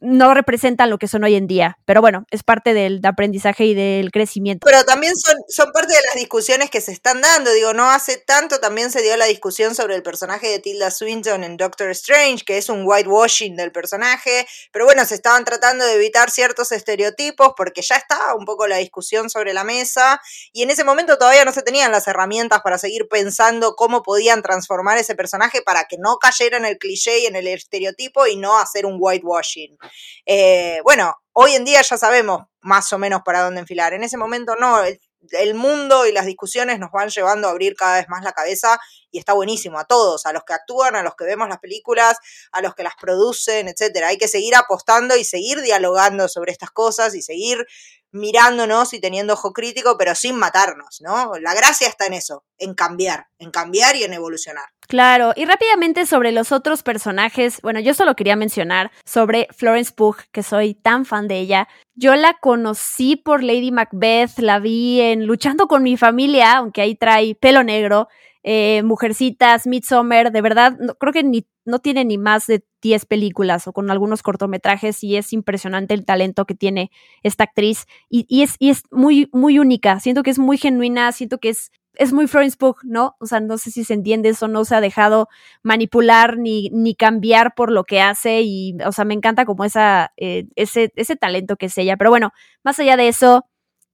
no representan lo que son hoy en día. Pero bueno, es parte del aprendizaje y del crecimiento.
Pero también son, parte de las discusiones que se están dando. Digo, no hace tanto también se dio la discusión sobre el personaje de Tilda Swinton en Doctor Strange, que es un whitewashing del personaje. Pero bueno, se estaban tratando de evitar ciertos estereotipos porque ya estaba un poco la discusión sobre la mesa. Y en ese momento todavía no se tenían las herramientas para seguir pensando cómo podían transformar ese personaje para que no cayera en el cliché y en el estereotipo y no hacer un whitewashing. Eh, bueno, hoy en día ya sabemos más o menos para dónde enfilar. En ese momento no, el, el, mundo y las discusiones nos van llevando a abrir cada vez más la cabeza y está buenísimo a todos, a los que actúan, a los que vemos las películas, a los que las producen, etcétera. Hay que seguir apostando y seguir dialogando sobre estas cosas y seguir mirándonos y teniendo ojo crítico, pero sin matarnos, ¿no? La gracia está en eso, en cambiar, en cambiar y en evolucionar.
Claro, y rápidamente sobre los otros personajes, bueno, yo solo quería mencionar sobre Florence Pugh, que soy tan fan de ella. Yo la conocí por Lady Macbeth, la vi en Luchando con mi familia, aunque ahí trae pelo negro, eh, Mujercitas, Midsommar, de verdad, creo que ni, no tiene ni más de 10 películas o con algunos cortometrajes y es impresionante el talento que tiene esta actriz y, es, y es muy, muy única, siento que es muy genuina, siento que es, es muy Florence Pugh, ¿no? O sea, no sé si se entiende eso, no se ha dejado manipular ni, ni cambiar por lo que hace y, o sea, me encanta como esa, eh, ese, ese talento que es ella, pero bueno, más allá de eso,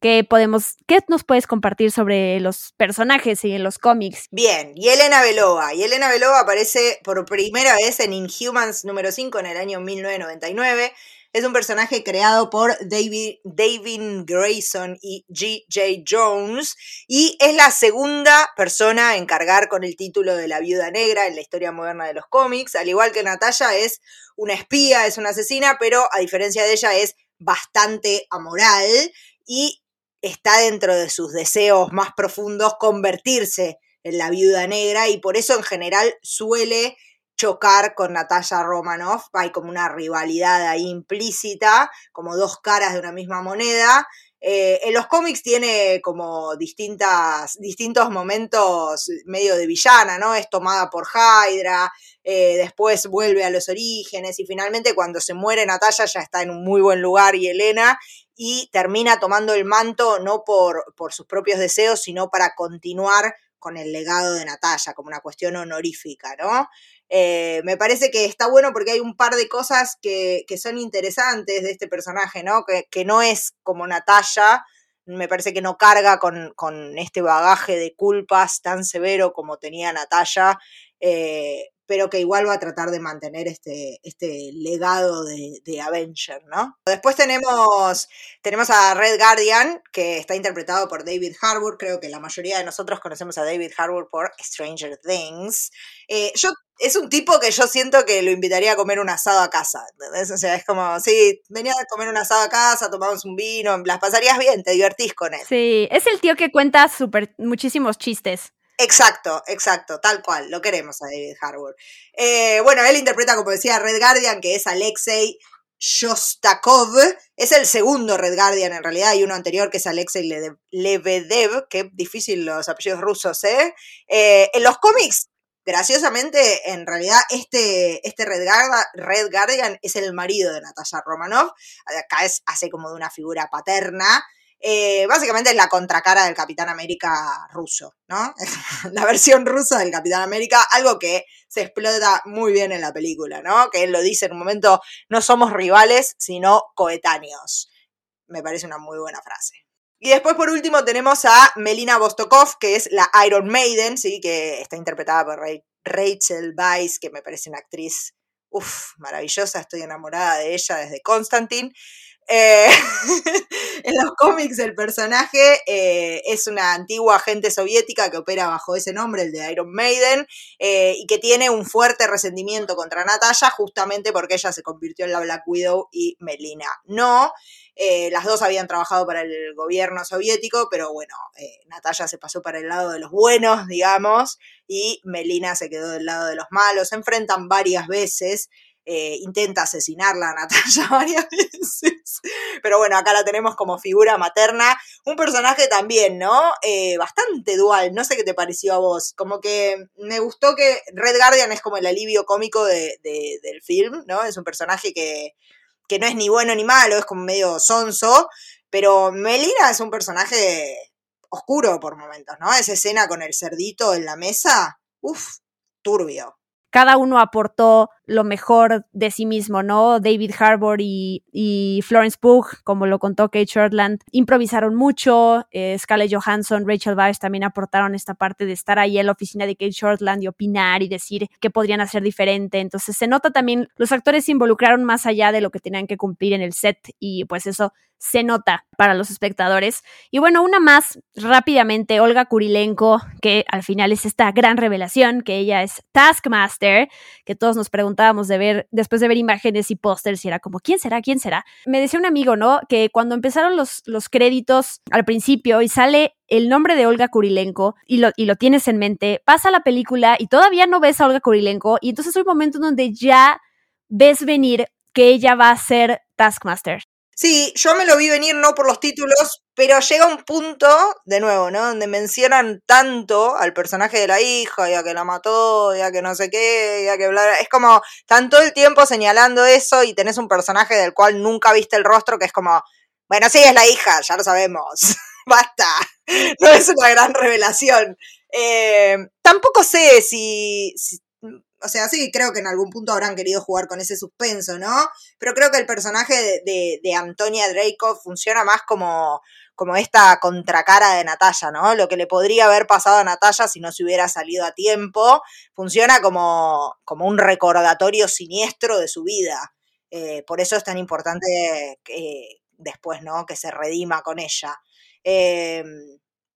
¿Qué podemos, qué nos puedes compartir sobre los personajes y en los cómics?
Bien, y Elena Belova. Y Elena Belova aparece por primera vez en Inhumans número 5 en el año 1999. Es un personaje creado por David, Grayson y G.J. Jones y es la segunda persona en cargar con el título de la viuda negra en la historia moderna de los cómics. Al igual que Natalia, es una espía, es una asesina, pero a diferencia de ella es bastante amoral y está dentro de sus deseos más profundos convertirse en la viuda negra y por eso en general suele chocar con Natalia Romanoff. Hay como una rivalidad ahí implícita, como dos caras de una misma moneda. Eh, en los cómics tiene como distintas, distintos momentos medio de villana, ¿no? Es tomada por Hydra, eh, después vuelve a los orígenes y finalmente cuando se muere Natalia ya está en un muy buen lugar y Elena y termina tomando el manto no por, por sus propios deseos, sino para continuar con el legado de Natalia, como una cuestión honorífica, ¿no? Eh, me parece que está bueno porque hay un par de cosas que, que son interesantes de este personaje, ¿no? Que, que, no es como Natalia, me parece que no carga con, con, este bagaje de culpas tan severo como tenía Natalia. Eh, pero que igual va a tratar de mantener este, este legado de, de, Avenger, ¿no? Después tenemos, tenemos a Red Guardian, que está interpretado por David Harbour, creo que la mayoría de nosotros conocemos a David Harbour por Stranger Things. Eh, yo es un tipo que yo siento que lo invitaría a comer un asado a casa. O sea, es como, sí, venía a comer un asado a casa, tomamos un vino, las pasarías bien, te divertís con él.
Sí, es el tío que cuenta super, muchísimos chistes.
Exacto, exacto, tal cual, lo queremos a David Harbour. Eh, bueno, él interpreta, como decía, Red Guardian, que es Alexei Shostakov. Es el segundo Red Guardian, en realidad, hay uno anterior que es Alexei Lebedev, que difícil los apellidos rusos, ¿eh? eh en los cómics, graciosamente, en realidad, este, este Red, Red Guardian es el marido de Natasha Romanoff. Acá es, hace como de una figura paterna. Eh, básicamente es la contracara del Capitán América ruso, ¿no? la versión rusa del Capitán América, algo que se explota muy bien en la película, ¿no? Que él lo dice en un momento, no somos rivales, sino coetáneos. Me parece una muy buena frase. Y después, por último, tenemos a Melina Vostokov, que es la Iron Maiden, ¿sí? Que está interpretada por Rachel Weisz, que me parece una actriz, uff, maravillosa, estoy enamorada de ella desde Constantine. Eh, en los cómics el personaje eh, es una antigua agente soviética que opera bajo ese nombre, el de Iron Maiden, eh, y que tiene un fuerte resentimiento contra Natalia justamente porque ella se convirtió en la Black Widow y Melina no. Las dos habían trabajado para el gobierno soviético, pero bueno, Natalia se pasó para el lado de los buenos, digamos, y Melina se quedó del lado de los malos. Se enfrentan varias veces. Eh, intenta asesinarla a Natalia varias veces. Pero bueno, acá la tenemos como figura materna. Un personaje también, ¿no? Eh, bastante dual. No sé qué te pareció a vos. Como que me gustó que Red Guardian es como el alivio cómico de, de, del film, ¿no? Es un personaje que, que no es ni bueno ni malo, es como medio sonso. Pero Melina es un personaje oscuro por momentos, ¿no? Esa escena con el cerdito en la mesa, uff, turbio
cada uno aportó lo mejor de sí mismo, ¿no? David Harbour y, Florence Pugh, como lo contó Kate Shortland, improvisaron mucho. Eh, Scarlett Johansson, Rachel Weisz también aportaron esta parte de estar ahí en la oficina de Kate Shortland y opinar y decir qué podrían hacer diferente. Entonces se nota también, los actores se involucraron más allá de lo que tenían que cumplir en el set y pues eso se nota para los espectadores. Y bueno, una más rápidamente, Olga Kurilenko, que al final es esta gran revelación, que ella es Taskmaster, que todos nos de ver, después de ver imágenes y pósters, y era como, ¿quién será? ¿quién será? Me decía un amigo, ¿no? Que cuando empezaron los, los créditos al principio y sale el nombre de Olga Kurilenko y lo, y lo tienes en mente, pasa la película y todavía no ves a Olga Kurilenko, y entonces hay un momento donde ya ves venir que ella va a ser Taskmaster.
Sí, yo me lo vi venir no por los títulos, pero llega un punto, de nuevo, ¿no? Donde mencionan tanto al personaje de la hija, ya que la mató, ya que no sé qué, ya que bla, Es como, están todo el tiempo señalando eso y tenés un personaje del cual nunca viste el rostro, que es como, bueno, sí, es la hija, ya lo sabemos. Basta. No es una gran revelación. Eh, tampoco sé si, o sea, sí, creo que en algún punto habrán querido jugar con ese suspenso, ¿no? Pero creo que el personaje de, de, Antonia Draco funciona más como, como esta contracara de Natalia, ¿no? Lo que le podría haber pasado a Natalia si no se hubiera salido a tiempo, funciona como, como un recordatorio siniestro de su vida. Eh, por eso es tan importante que, después, ¿no? Que se redima con ella. Eh,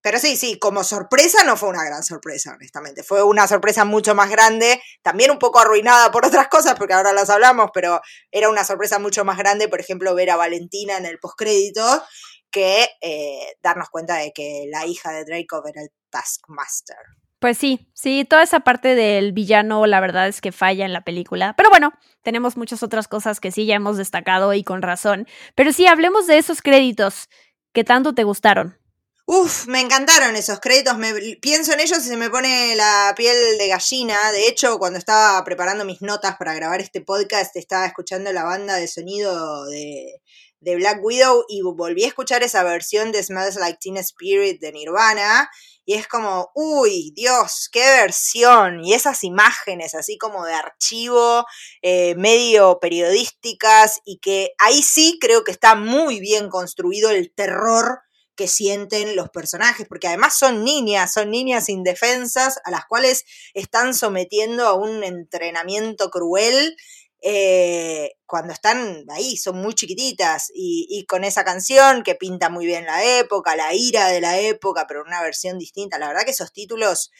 pero sí, sí, como sorpresa no fue una gran sorpresa, honestamente. Fue una sorpresa mucho más grande, también un poco arruinada por otras cosas, porque ahora las hablamos, pero era una sorpresa mucho más grande, por ejemplo, ver a Valentina en el postcrédito, que eh, darnos cuenta de que la hija de Draco era el Taskmaster.
Pues sí, sí, toda esa parte del villano, la verdad es que falla en la película. Pero bueno, tenemos muchas otras cosas que sí ya hemos destacado y con razón. Pero sí, hablemos de esos créditos que tanto te gustaron.
Uf, me encantaron esos créditos. Me, pienso en ellos y se me pone la piel de gallina. De hecho, cuando estaba preparando mis notas para grabar este podcast, estaba escuchando la banda de sonido de, de Black Widow y volví a escuchar esa versión de Smells Like Teen Spirit de Nirvana. Y es como, uy, Dios, qué versión. Y esas imágenes así como de archivo, eh, medio periodísticas, y que ahí sí creo que está muy bien construido el terror que sienten los personajes, porque además son niñas, son niñas indefensas a las cuales están sometiendo a un entrenamiento cruel eh, cuando están ahí, son muy chiquititas, y, con esa canción que pinta muy bien la época, la ira de la época, pero una versión distinta. La verdad que esos títulos,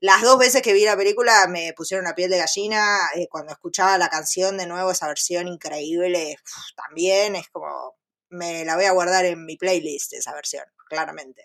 las dos veces que vi la película me pusieron la piel de gallina, eh, cuando escuchaba la canción de nuevo, esa versión increíble, también es como me la voy a guardar en mi playlist esa versión, claramente.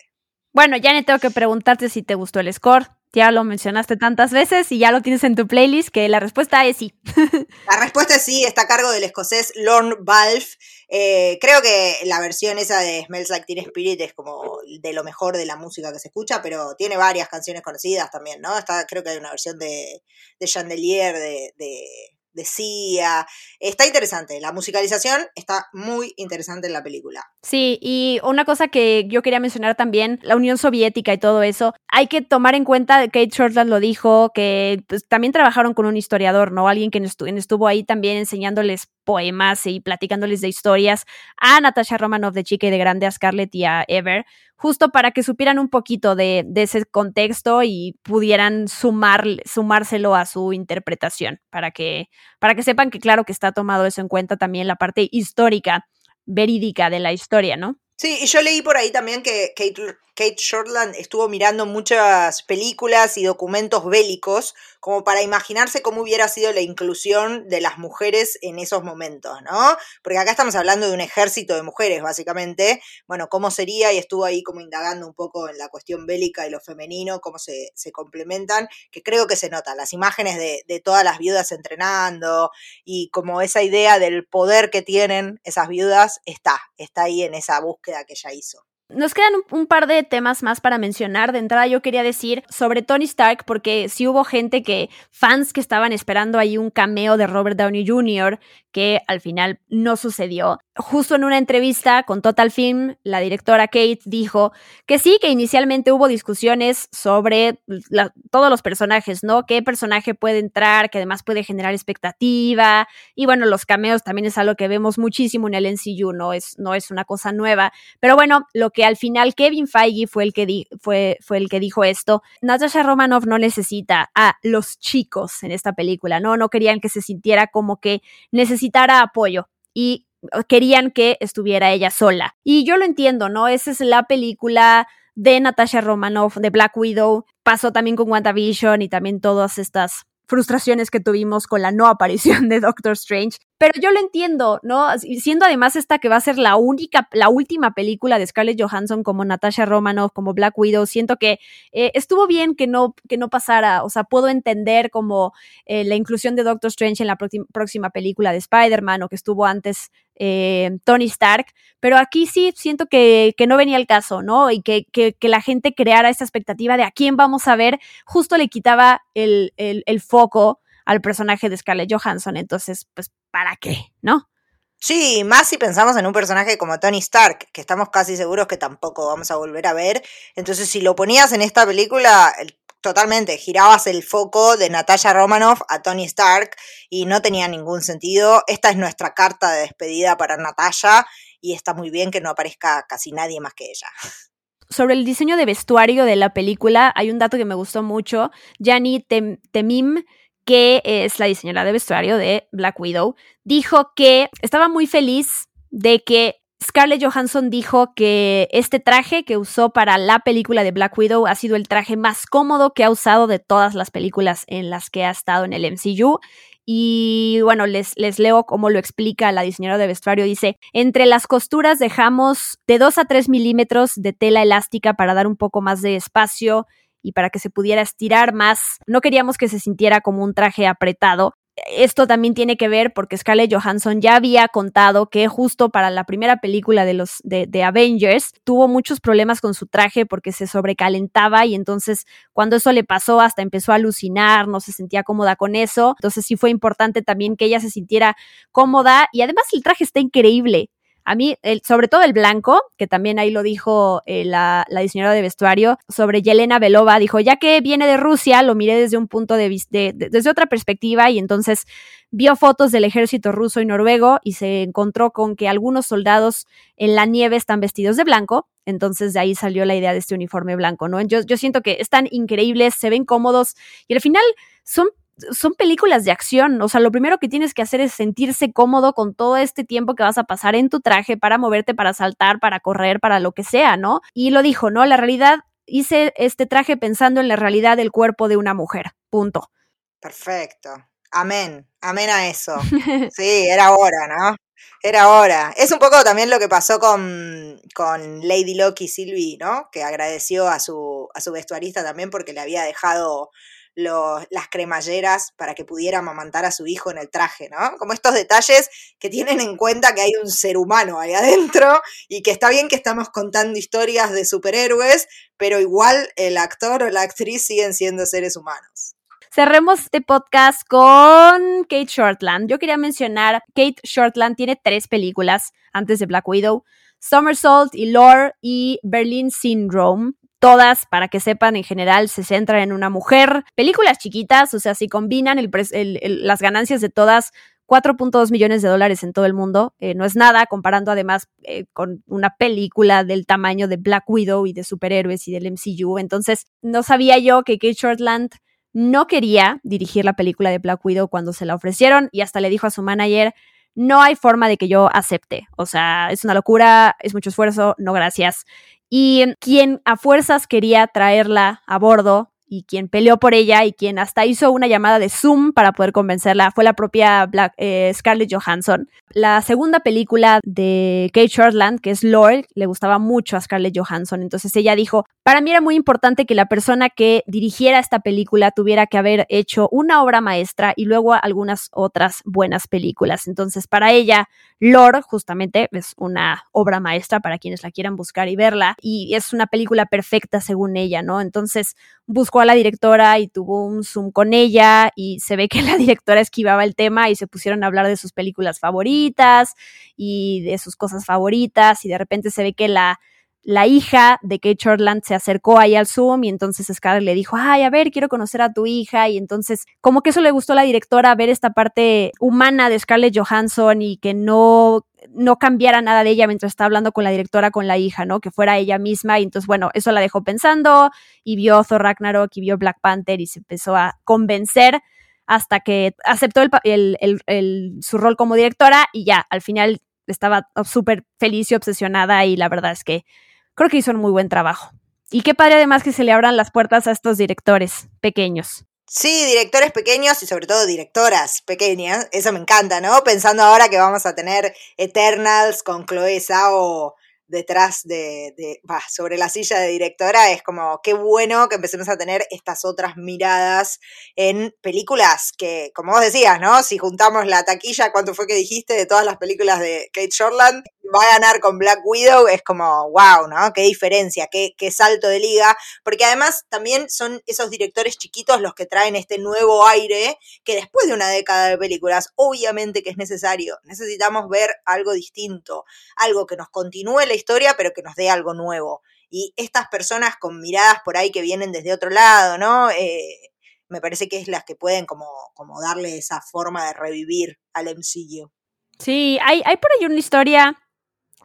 Bueno, ya tengo que preguntarte si te gustó el score. Ya lo mencionaste tantas veces y ya lo tienes en tu playlist, que la respuesta es sí.
La respuesta es sí, está a cargo del escocés Lorne Balfe. Eh, creo que la versión esa de Smells Like Teen Spirit es como de lo mejor de la música que se escucha, pero tiene varias canciones conocidas también, ¿no? Está, creo que hay una versión de, de Chandelier, de decía. Está interesante, la musicalización está muy interesante en la película.
Sí, y una cosa que yo quería mencionar también, la Unión Soviética y todo eso, hay que tomar en cuenta, Kate Shortland lo dijo, que pues, también trabajaron con un historiador, ¿no? Alguien que estuvo ahí también enseñándoles poemas y platicándoles de historias a Natasha Romanoff de chica y de grande, a Scarlett y a Ever, justo para que supieran un poquito de, ese contexto y pudieran sumar, sumárselo a su interpretación, para que, para que sepan que claro que está tomado eso en cuenta también la parte histórica, verídica de la historia, ¿no?
Sí, y yo leí por ahí también que Kate, Kate Shortland estuvo mirando muchas películas y documentos bélicos como para imaginarse cómo hubiera sido la inclusión de las mujeres en esos momentos, ¿no? Porque acá estamos hablando de un ejército de mujeres, básicamente. Bueno, cómo sería, y estuvo ahí como indagando un poco en la cuestión bélica y lo femenino, cómo se, complementan, que creo que se nota. Las imágenes de, de todas las viudas entrenando y como esa idea del poder que tienen esas viudas está, está ahí en esa búsqueda que ella hizo.
Nos quedan un, par de temas más para mencionar. De entrada yo quería decir sobre Tony Stark, porque sí hubo gente que, fans que estaban esperando ahí un cameo de Robert Downey Jr., que al final no sucedió. Justo en una entrevista con Total Film, la directora Kate dijo que sí, que inicialmente hubo discusiones sobre todos los personajes, ¿no? ¿Qué personaje puede entrar, que además puede generar expectativa? Y bueno, los cameos también es algo que vemos muchísimo en el NCU, no es, no es una cosa nueva. Pero bueno, lo que al final Kevin Feige fue el que, fue, fue el que dijo esto. Natasha Romanoff no necesita a los chicos en esta película, ¿no? No querían que se sintiera como que necesitara apoyo y querían que estuviera ella sola. Y yo lo entiendo, ¿no? Esa es la película de Natasha Romanoff, de Black Widow. Pasó también con WandaVision y también todas estas frustraciones que tuvimos con la no aparición de Doctor Strange. Pero yo lo entiendo, ¿no? Siendo además esta que va a ser la única, la última película de Scarlett Johansson como Natasha Romanoff, como Black Widow, siento que eh, estuvo bien que no, que no pasara. O sea, puedo entender como eh, la inclusión de Doctor Strange en la próxima película de Spider-Man o que estuvo antes eh, Tony Stark, pero aquí sí siento que, no venía el caso, ¿no? Y que, que, la gente creara esa expectativa de a quién vamos a ver, justo le quitaba el, el, foco al personaje de Scarlett Johansson, entonces, pues, ¿para qué? ¿No?
Sí, más si pensamos en un personaje como Tony Stark, que estamos casi seguros que tampoco vamos a volver a ver. Entonces, si lo ponías en esta película, totalmente, girabas el foco de Natalia Romanoff a Tony Stark y no tenía ningún sentido. Esta es nuestra carta de despedida para Natalia y está muy bien que no aparezca casi nadie más que ella.
Sobre el diseño de vestuario de la película, hay un dato que me gustó mucho. Jani Temim, que es la diseñadora de vestuario de Black Widow, dijo que estaba muy feliz de que Scarlett Johansson dijo que este traje que usó para la película de Black Widow ha sido el traje más cómodo que ha usado de todas las películas en las que ha estado en el MCU. Y bueno, les, les leo cómo lo explica la diseñadora de vestuario. Dice, entre las costuras dejamos de 2 a 3 milímetros de tela elástica para dar un poco más de espacio y para que se pudiera estirar más. No queríamos que se sintiera como un traje apretado esto también tiene que ver porque Scarlett Johansson ya había contado que justo para la primera película de los de, Avengers tuvo muchos problemas con su traje porque se sobrecalentaba y entonces cuando eso le pasó hasta empezó a alucinar, no se sentía cómoda con eso. Entonces sí fue importante también que ella se sintiera cómoda y además el traje está increíble. A mí, el, sobre todo el blanco, que también ahí lo dijo eh, la, la, diseñadora de vestuario, sobre Yelena Belova, dijo, ya que viene de Rusia, lo miré desde un punto de vista, desde otra perspectiva y entonces vio fotos del ejército ruso y noruego y se encontró con que algunos soldados en la nieve están vestidos de blanco, entonces de ahí salió la idea de este uniforme blanco, ¿no? Yo, yo siento que están increíbles, se ven cómodos y al final son son películas de acción, o sea, lo primero que tienes que hacer es sentirse cómodo con todo este tiempo que vas a pasar en tu traje para moverte, para saltar, para correr, para lo que sea, ¿no? Y lo dijo, ¿no? La realidad, hice este traje pensando en la realidad del cuerpo de una mujer, punto.
Perfecto. Amén, amén a eso. Sí, era hora, ¿no? Era hora. Es un poco también lo que pasó con, con Lady Loki Sylvie, ¿no? Que agradeció a su, a su vestuarista también porque le había dejado las cremalleras para que pudiera amamantar a su hijo en el traje, ¿no? Como estos detalles que tienen en cuenta que hay un ser humano ahí adentro y que está bien que estamos contando historias de superhéroes, pero igual el actor o la actriz siguen siendo seres humanos.
Cerremos este podcast con Kate Shortland. Yo quería mencionar, Kate Shortland tiene tres películas antes de Black Widow. Somersault y Lore y Berlin Syndrome. Todas, para que sepan, en general se centran en una mujer. Películas chiquitas, o sea, si combinan las ganancias de todas, 4.2 millones de dólares en todo el mundo. Eh, no es nada, comparando además eh, con una película del tamaño de Black Widow y de superhéroes y del MCU. Entonces, no sabía yo que Kate Shortland no quería dirigir la película de Black Widow cuando se la ofrecieron y hasta le dijo a su manager, no hay forma de que yo acepte. O sea, es una locura, es mucho esfuerzo, no gracias. Y quien a fuerzas quería traerla a bordo y quien peleó por ella y quien hasta hizo una llamada de Zoom para poder convencerla fue la propia eh, Scarlett Johansson. La segunda película de Kate Shortland, que es Lord, le gustaba mucho a Scarlett Johansson, entonces ella dijo, para mí era muy importante que la persona que dirigiera esta película tuviera que haber hecho una obra maestra y luego algunas otras buenas películas. Entonces, para ella, Lord justamente es una obra maestra para quienes la quieran buscar y verla y es una película perfecta según ella, ¿no? Entonces, buscó a la directora y tuvo un Zoom con ella y se ve que la directora esquivaba el tema y se pusieron a hablar de sus películas favoritas y de sus cosas favoritas y de repente se ve que la la hija de Kate Shortland se acercó ahí al Zoom y entonces Scarlett le dijo, ay, a ver, quiero conocer a tu hija. Y entonces, como que eso le gustó a la directora, ver esta parte humana de Scarlett Johansson y que no, no cambiara nada de ella mientras estaba hablando con la directora, con la hija, ¿no? Que fuera ella misma. Y entonces, bueno, eso la dejó pensando y vio Thor Ragnarok y vio Black Panther y se empezó a convencer hasta que aceptó su rol como directora y ya, al final estaba súper feliz y obsesionada y la verdad es que creo que hizo un muy buen trabajo. Y qué padre además que se le abran las puertas a estos directores pequeños.
Sí, directores pequeños y sobre todo directoras pequeñas. Eso me encanta, ¿no? Pensando ahora que vamos a tener Eternals con Chloe Zhao detrás de, de sobre la silla de directora, es como qué bueno que empecemos a tener estas otras miradas en películas que, como vos decías, ¿no? Si juntamos la taquilla, ¿cuánto fue que dijiste de todas las películas de Kate Shortland? Va a ganar con Black Widow, es como, wow, ¿no? Qué diferencia, qué, qué salto de liga, porque además también son esos directores chiquitos los que traen este nuevo aire que después de una década de películas, obviamente que es necesario, necesitamos ver algo distinto, algo que nos continúe la historia, pero que nos dé algo nuevo. Y estas personas con miradas por ahí que vienen desde otro lado, ¿no? Eh, me parece que es las que pueden como, como darle esa forma de revivir al MCU.
Sí, hay, hay por ahí una historia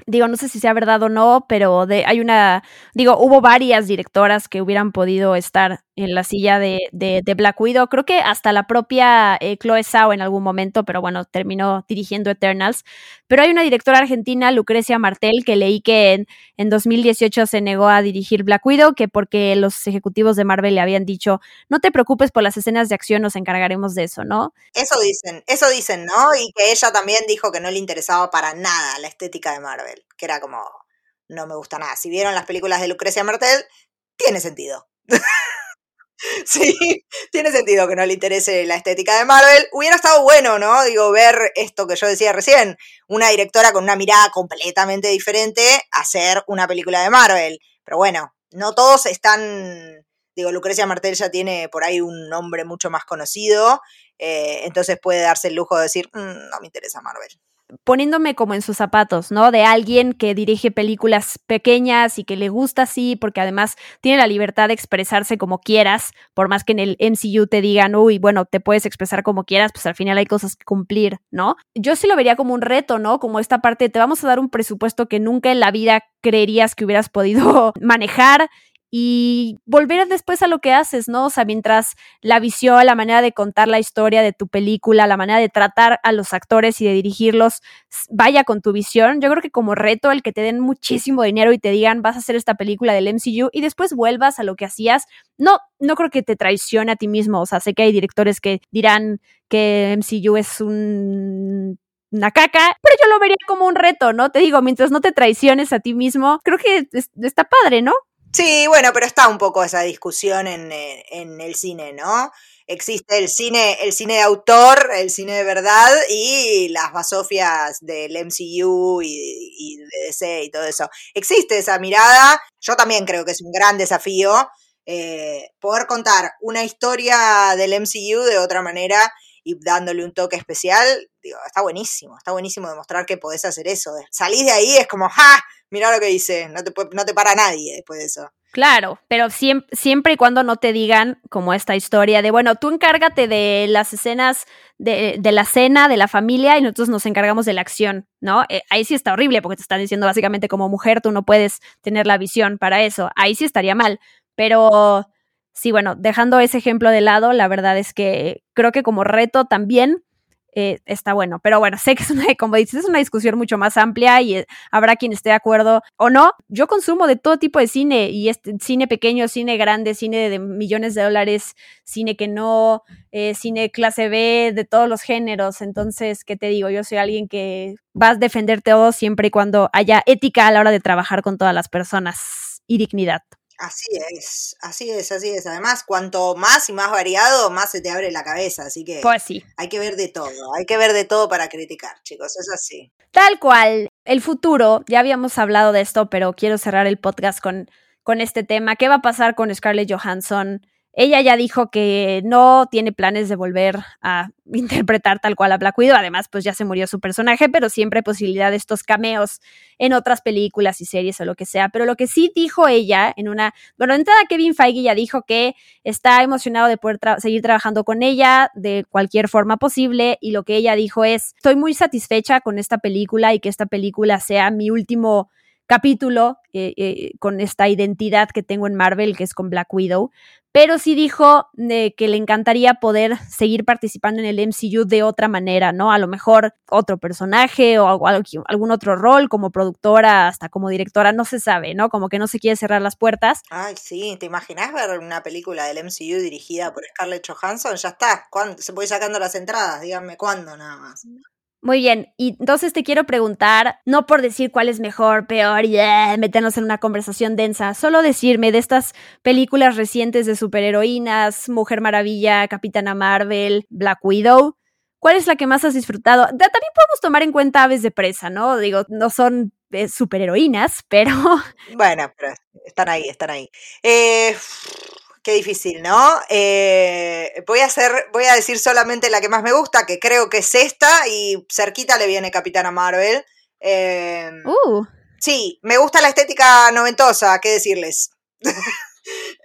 digo, no sé si sea verdad o no, pero de, hay una, digo, hubo varias directoras que hubieran podido estar en la silla de, de, Black Widow. Creo que hasta la propia eh, Chloe Zhao en algún momento, pero bueno, terminó dirigiendo Eternals. Pero hay una directora argentina, Lucrecia Martel, que leí que en, en 2018 se negó a dirigir Black Widow, que porque los ejecutivos de Marvel le habían dicho, no te preocupes por las escenas de acción, nos encargaremos de eso, ¿no?
Eso dicen, eso dicen, ¿no? Y que ella también dijo que no le interesaba para nada la estética de Marvel que era como, no me gusta nada. Si vieron las películas de Lucrecia Martel, tiene sentido. sí, tiene sentido que no le interese la estética de Marvel. Hubiera estado bueno, ¿no? Digo, ver esto que yo decía recién, una directora con una mirada completamente diferente hacer una película de Marvel. Pero bueno, no todos están, digo, Lucrecia Martel ya tiene por ahí un nombre mucho más conocido, eh, entonces puede darse el lujo de decir, mm, no me interesa Marvel
poniéndome como en sus zapatos, ¿no? De alguien que dirige películas pequeñas y que le gusta así, porque además tiene la libertad de expresarse como quieras, por más que en el MCU te digan, uy, bueno, te puedes expresar como quieras, pues al final hay cosas que cumplir, ¿no? Yo sí lo vería como un reto, ¿no? Como esta parte, te vamos a dar un presupuesto que nunca en la vida creerías que hubieras podido manejar y volver después a lo que haces, ¿no? O sea, mientras la visión, la manera de contar la historia de tu película, la manera de tratar a los actores y de dirigirlos vaya con tu visión. Yo creo que como reto el que te den muchísimo dinero y te digan vas a hacer esta película del MCU y después vuelvas a lo que hacías, no, no creo que te traicione a ti mismo. O sea, sé que hay directores que dirán que MCU es un una caca, pero yo lo vería como un reto, ¿no? Te digo, mientras no te traiciones a ti mismo, creo que está padre, ¿no?
Sí, bueno, pero está un poco esa discusión en, eh, en, el cine, ¿no? Existe el cine, el cine de autor, el cine de verdad y las basofias del MCU y, y de DC y todo eso. Existe esa mirada. Yo también creo que es un gran desafío eh, poder contar una historia del MCU de otra manera y dándole un toque especial. Digo, está buenísimo, está buenísimo demostrar que podés hacer eso. Salís de ahí, es como, ¡ja! Mira lo que dice, no te, no te para nadie después de eso.
Claro, pero siempre, siempre y cuando no te digan como esta historia de, bueno, tú encárgate de las escenas de, de la cena, de la familia, y nosotros nos encargamos de la acción, ¿no? Eh, ahí sí está horrible porque te están diciendo básicamente como mujer tú no puedes tener la visión para eso. Ahí sí estaría mal, pero sí, bueno, dejando ese ejemplo de lado, la verdad es que creo que como reto también eh, está bueno. Pero bueno, sé que es una, como dices, es una discusión mucho más amplia y eh, habrá quien esté de acuerdo o no. Yo consumo de todo tipo de cine y este, cine pequeño, cine grande, cine de millones de dólares, cine que no, eh, cine clase B, de todos los géneros. Entonces, ¿qué te digo? Yo soy alguien que vas a defender todo siempre y cuando haya ética a la hora de trabajar con todas las personas y dignidad.
Así es, así es, así es. Además, cuanto más y más variado, más se te abre la cabeza. Así que
pues sí.
hay que ver de todo, hay que ver de todo para criticar, chicos. Es así.
Tal cual. El futuro, ya habíamos hablado de esto, pero quiero cerrar el podcast con, con este tema. ¿Qué va a pasar con Scarlett Johansson? Ella ya dijo que no tiene planes de volver a interpretar tal cual a Black Widow. Además, pues ya se murió su personaje, pero siempre hay posibilidad de estos cameos en otras películas y series o lo que sea. Pero lo que sí dijo ella en una. Bueno, de entrada, Kevin Feige ya dijo que está emocionado de poder seguir trabajando con ella de cualquier forma posible. Y lo que ella dijo es: Estoy muy satisfecha con esta película y que esta película sea mi último capítulo eh, eh, con esta identidad que tengo en Marvel, que es con Black Widow, pero sí dijo de que le encantaría poder seguir participando en el MCU de otra manera, ¿no? A lo mejor otro personaje o algún otro rol como productora, hasta como directora, no se sabe, ¿no? Como que no se quiere cerrar las puertas.
Ay, sí, ¿te imaginas ver una película del MCU dirigida por Scarlett Johansson? Ya está, ¿Cuándo? se puede sacando las entradas, díganme cuándo nada más.
Muy bien, y entonces te quiero preguntar, no por decir cuál es mejor, peor y eh, meternos en una conversación densa, solo decirme de estas películas recientes de superheroínas, Mujer Maravilla, Capitana Marvel, Black Widow, ¿cuál es la que más has disfrutado? también podemos tomar en cuenta Aves de Presa, ¿no? Digo, no son eh, superheroínas, pero...
Bueno, pero están ahí, están ahí. Eh, Qué difícil, ¿no? Eh, voy a hacer, voy a decir solamente la que más me gusta, que creo que es esta, y cerquita le viene Capitana Marvel. Em,
uh.
Sí, me gusta la estética noventosa, ¿qué decirles?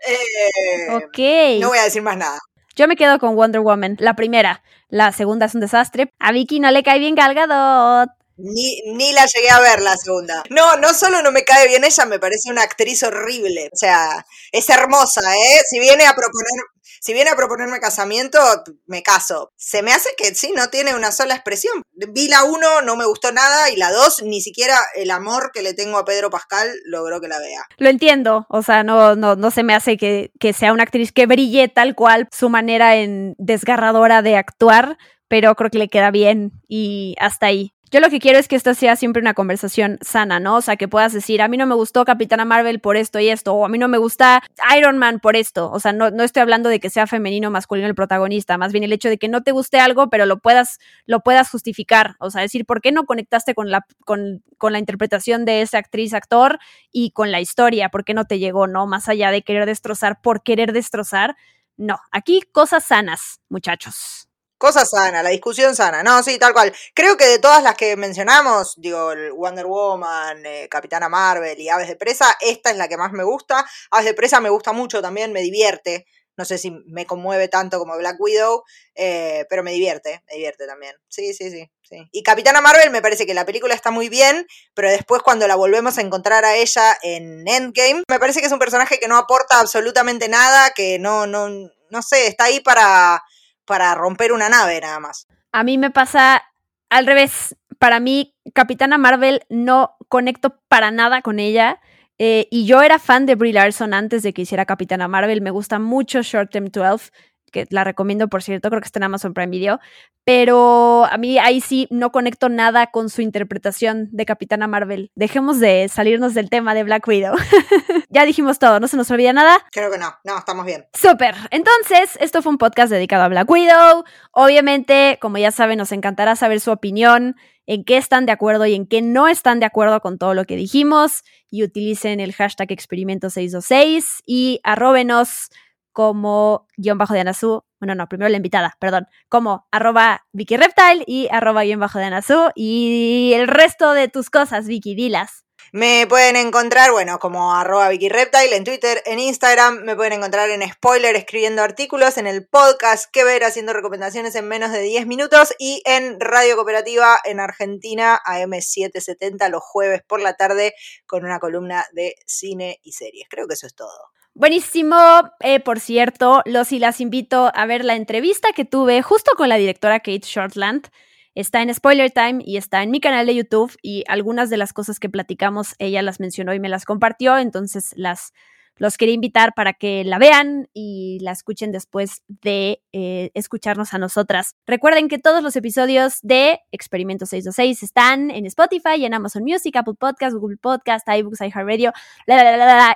eh, ok.
No voy a decir más nada.
Yo me quedo con Wonder Woman, la primera. La segunda es un desastre. A Vicky no le cae bien Gal Gadot.
Ni, ni la llegué a ver la segunda. No, no solo no me cae bien ella, me parece una actriz horrible. O sea, es hermosa, ¿eh? Si viene a proponer, si viene a proponerme casamiento, me caso. Se me hace que sí, no tiene una sola expresión. Vi la uno, no me gustó nada, y la dos, ni siquiera el amor que le tengo a Pedro Pascal logró que la vea.
Lo entiendo, o sea, no, no, no se me hace que, que sea una actriz que brille tal cual su manera en desgarradora de actuar, pero creo que le queda bien y hasta ahí. Yo lo que quiero es que esta sea siempre una conversación sana, ¿no? O sea, que puedas decir, a mí no me gustó Capitana Marvel por esto y esto, o a mí no me gusta Iron Man por esto. O sea, no, no estoy hablando de que sea femenino o masculino el protagonista, más bien el hecho de que no te guste algo, pero lo puedas, lo puedas justificar. O sea, decir, ¿por qué no conectaste con la, con, con la interpretación de esa actriz, actor y con la historia? ¿Por qué no te llegó, no? Más allá de querer destrozar por querer destrozar. No, aquí cosas sanas, muchachos.
Cosa sana, la discusión sana. No, sí, tal cual. Creo que de todas las que mencionamos, digo, Wonder Woman, eh, Capitana Marvel y Aves de Presa, esta es la que más me gusta. Aves de Presa me gusta mucho también, me divierte. No sé si me conmueve tanto como Black Widow, eh, pero me divierte, me divierte también. Sí, sí, sí, sí. Y Capitana Marvel me parece que la película está muy bien, pero después cuando la volvemos a encontrar a ella en Endgame, me parece que es un personaje que no aporta absolutamente nada, que no, no, no sé, está ahí para para romper una nave nada más.
A mí me pasa al revés. Para mí, Capitana Marvel no conecto para nada con ella. Eh, y yo era fan de Brie Larson antes de que hiciera Capitana Marvel. Me gusta mucho Short Term 12 que la recomiendo, por cierto, creo que está en Amazon Prime Video, pero a mí ahí sí no conecto nada con su interpretación de Capitana Marvel. Dejemos de salirnos del tema de Black Widow. ya dijimos todo, ¿no se nos olvida nada?
Creo que no, no, estamos bien.
Súper. Entonces, esto fue un podcast dedicado a Black Widow. Obviamente, como ya saben, nos encantará saber su opinión en qué están de acuerdo y en qué no están de acuerdo con todo lo que dijimos y utilicen el hashtag experimento 626 y arróbenos como guion bajo de Anazú, bueno, no, primero la invitada, perdón, como arroba Vicky Reptile y arroba guion bajo de Anazú y el resto de tus cosas, Vicky, dilas.
Me pueden encontrar, bueno, como arroba Vicky Reptile en Twitter, en Instagram, me pueden encontrar en Spoiler escribiendo artículos, en el podcast Que Ver haciendo recomendaciones en menos de 10 minutos y en Radio Cooperativa en Argentina AM770 los jueves por la tarde con una columna de cine y series. Creo que eso es todo.
Buenísimo, eh, por cierto, los y las invito a ver la entrevista que tuve justo con la directora Kate Shortland. Está en Spoiler Time y está en mi canal de YouTube y algunas de las cosas que platicamos ella las mencionó y me las compartió, entonces las los quería invitar para que la vean y la escuchen después de eh, escucharnos a nosotras. Recuerden que todos los episodios de Experimento 626 están en Spotify, en Amazon Music, Apple Podcasts, Google Podcasts, iBooks, iHeartRadio,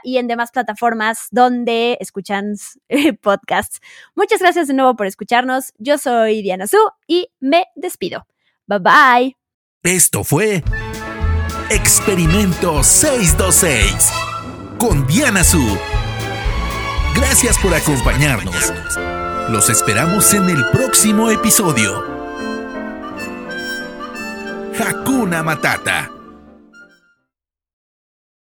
y en demás plataformas donde escuchan podcasts. Muchas gracias de nuevo por escucharnos. Yo soy Diana Su y me despido. Bye bye.
Esto fue Experimento 626 con Diana Su. Gracias por acompañarnos. Los esperamos en el próximo episodio. Hakuna Matata.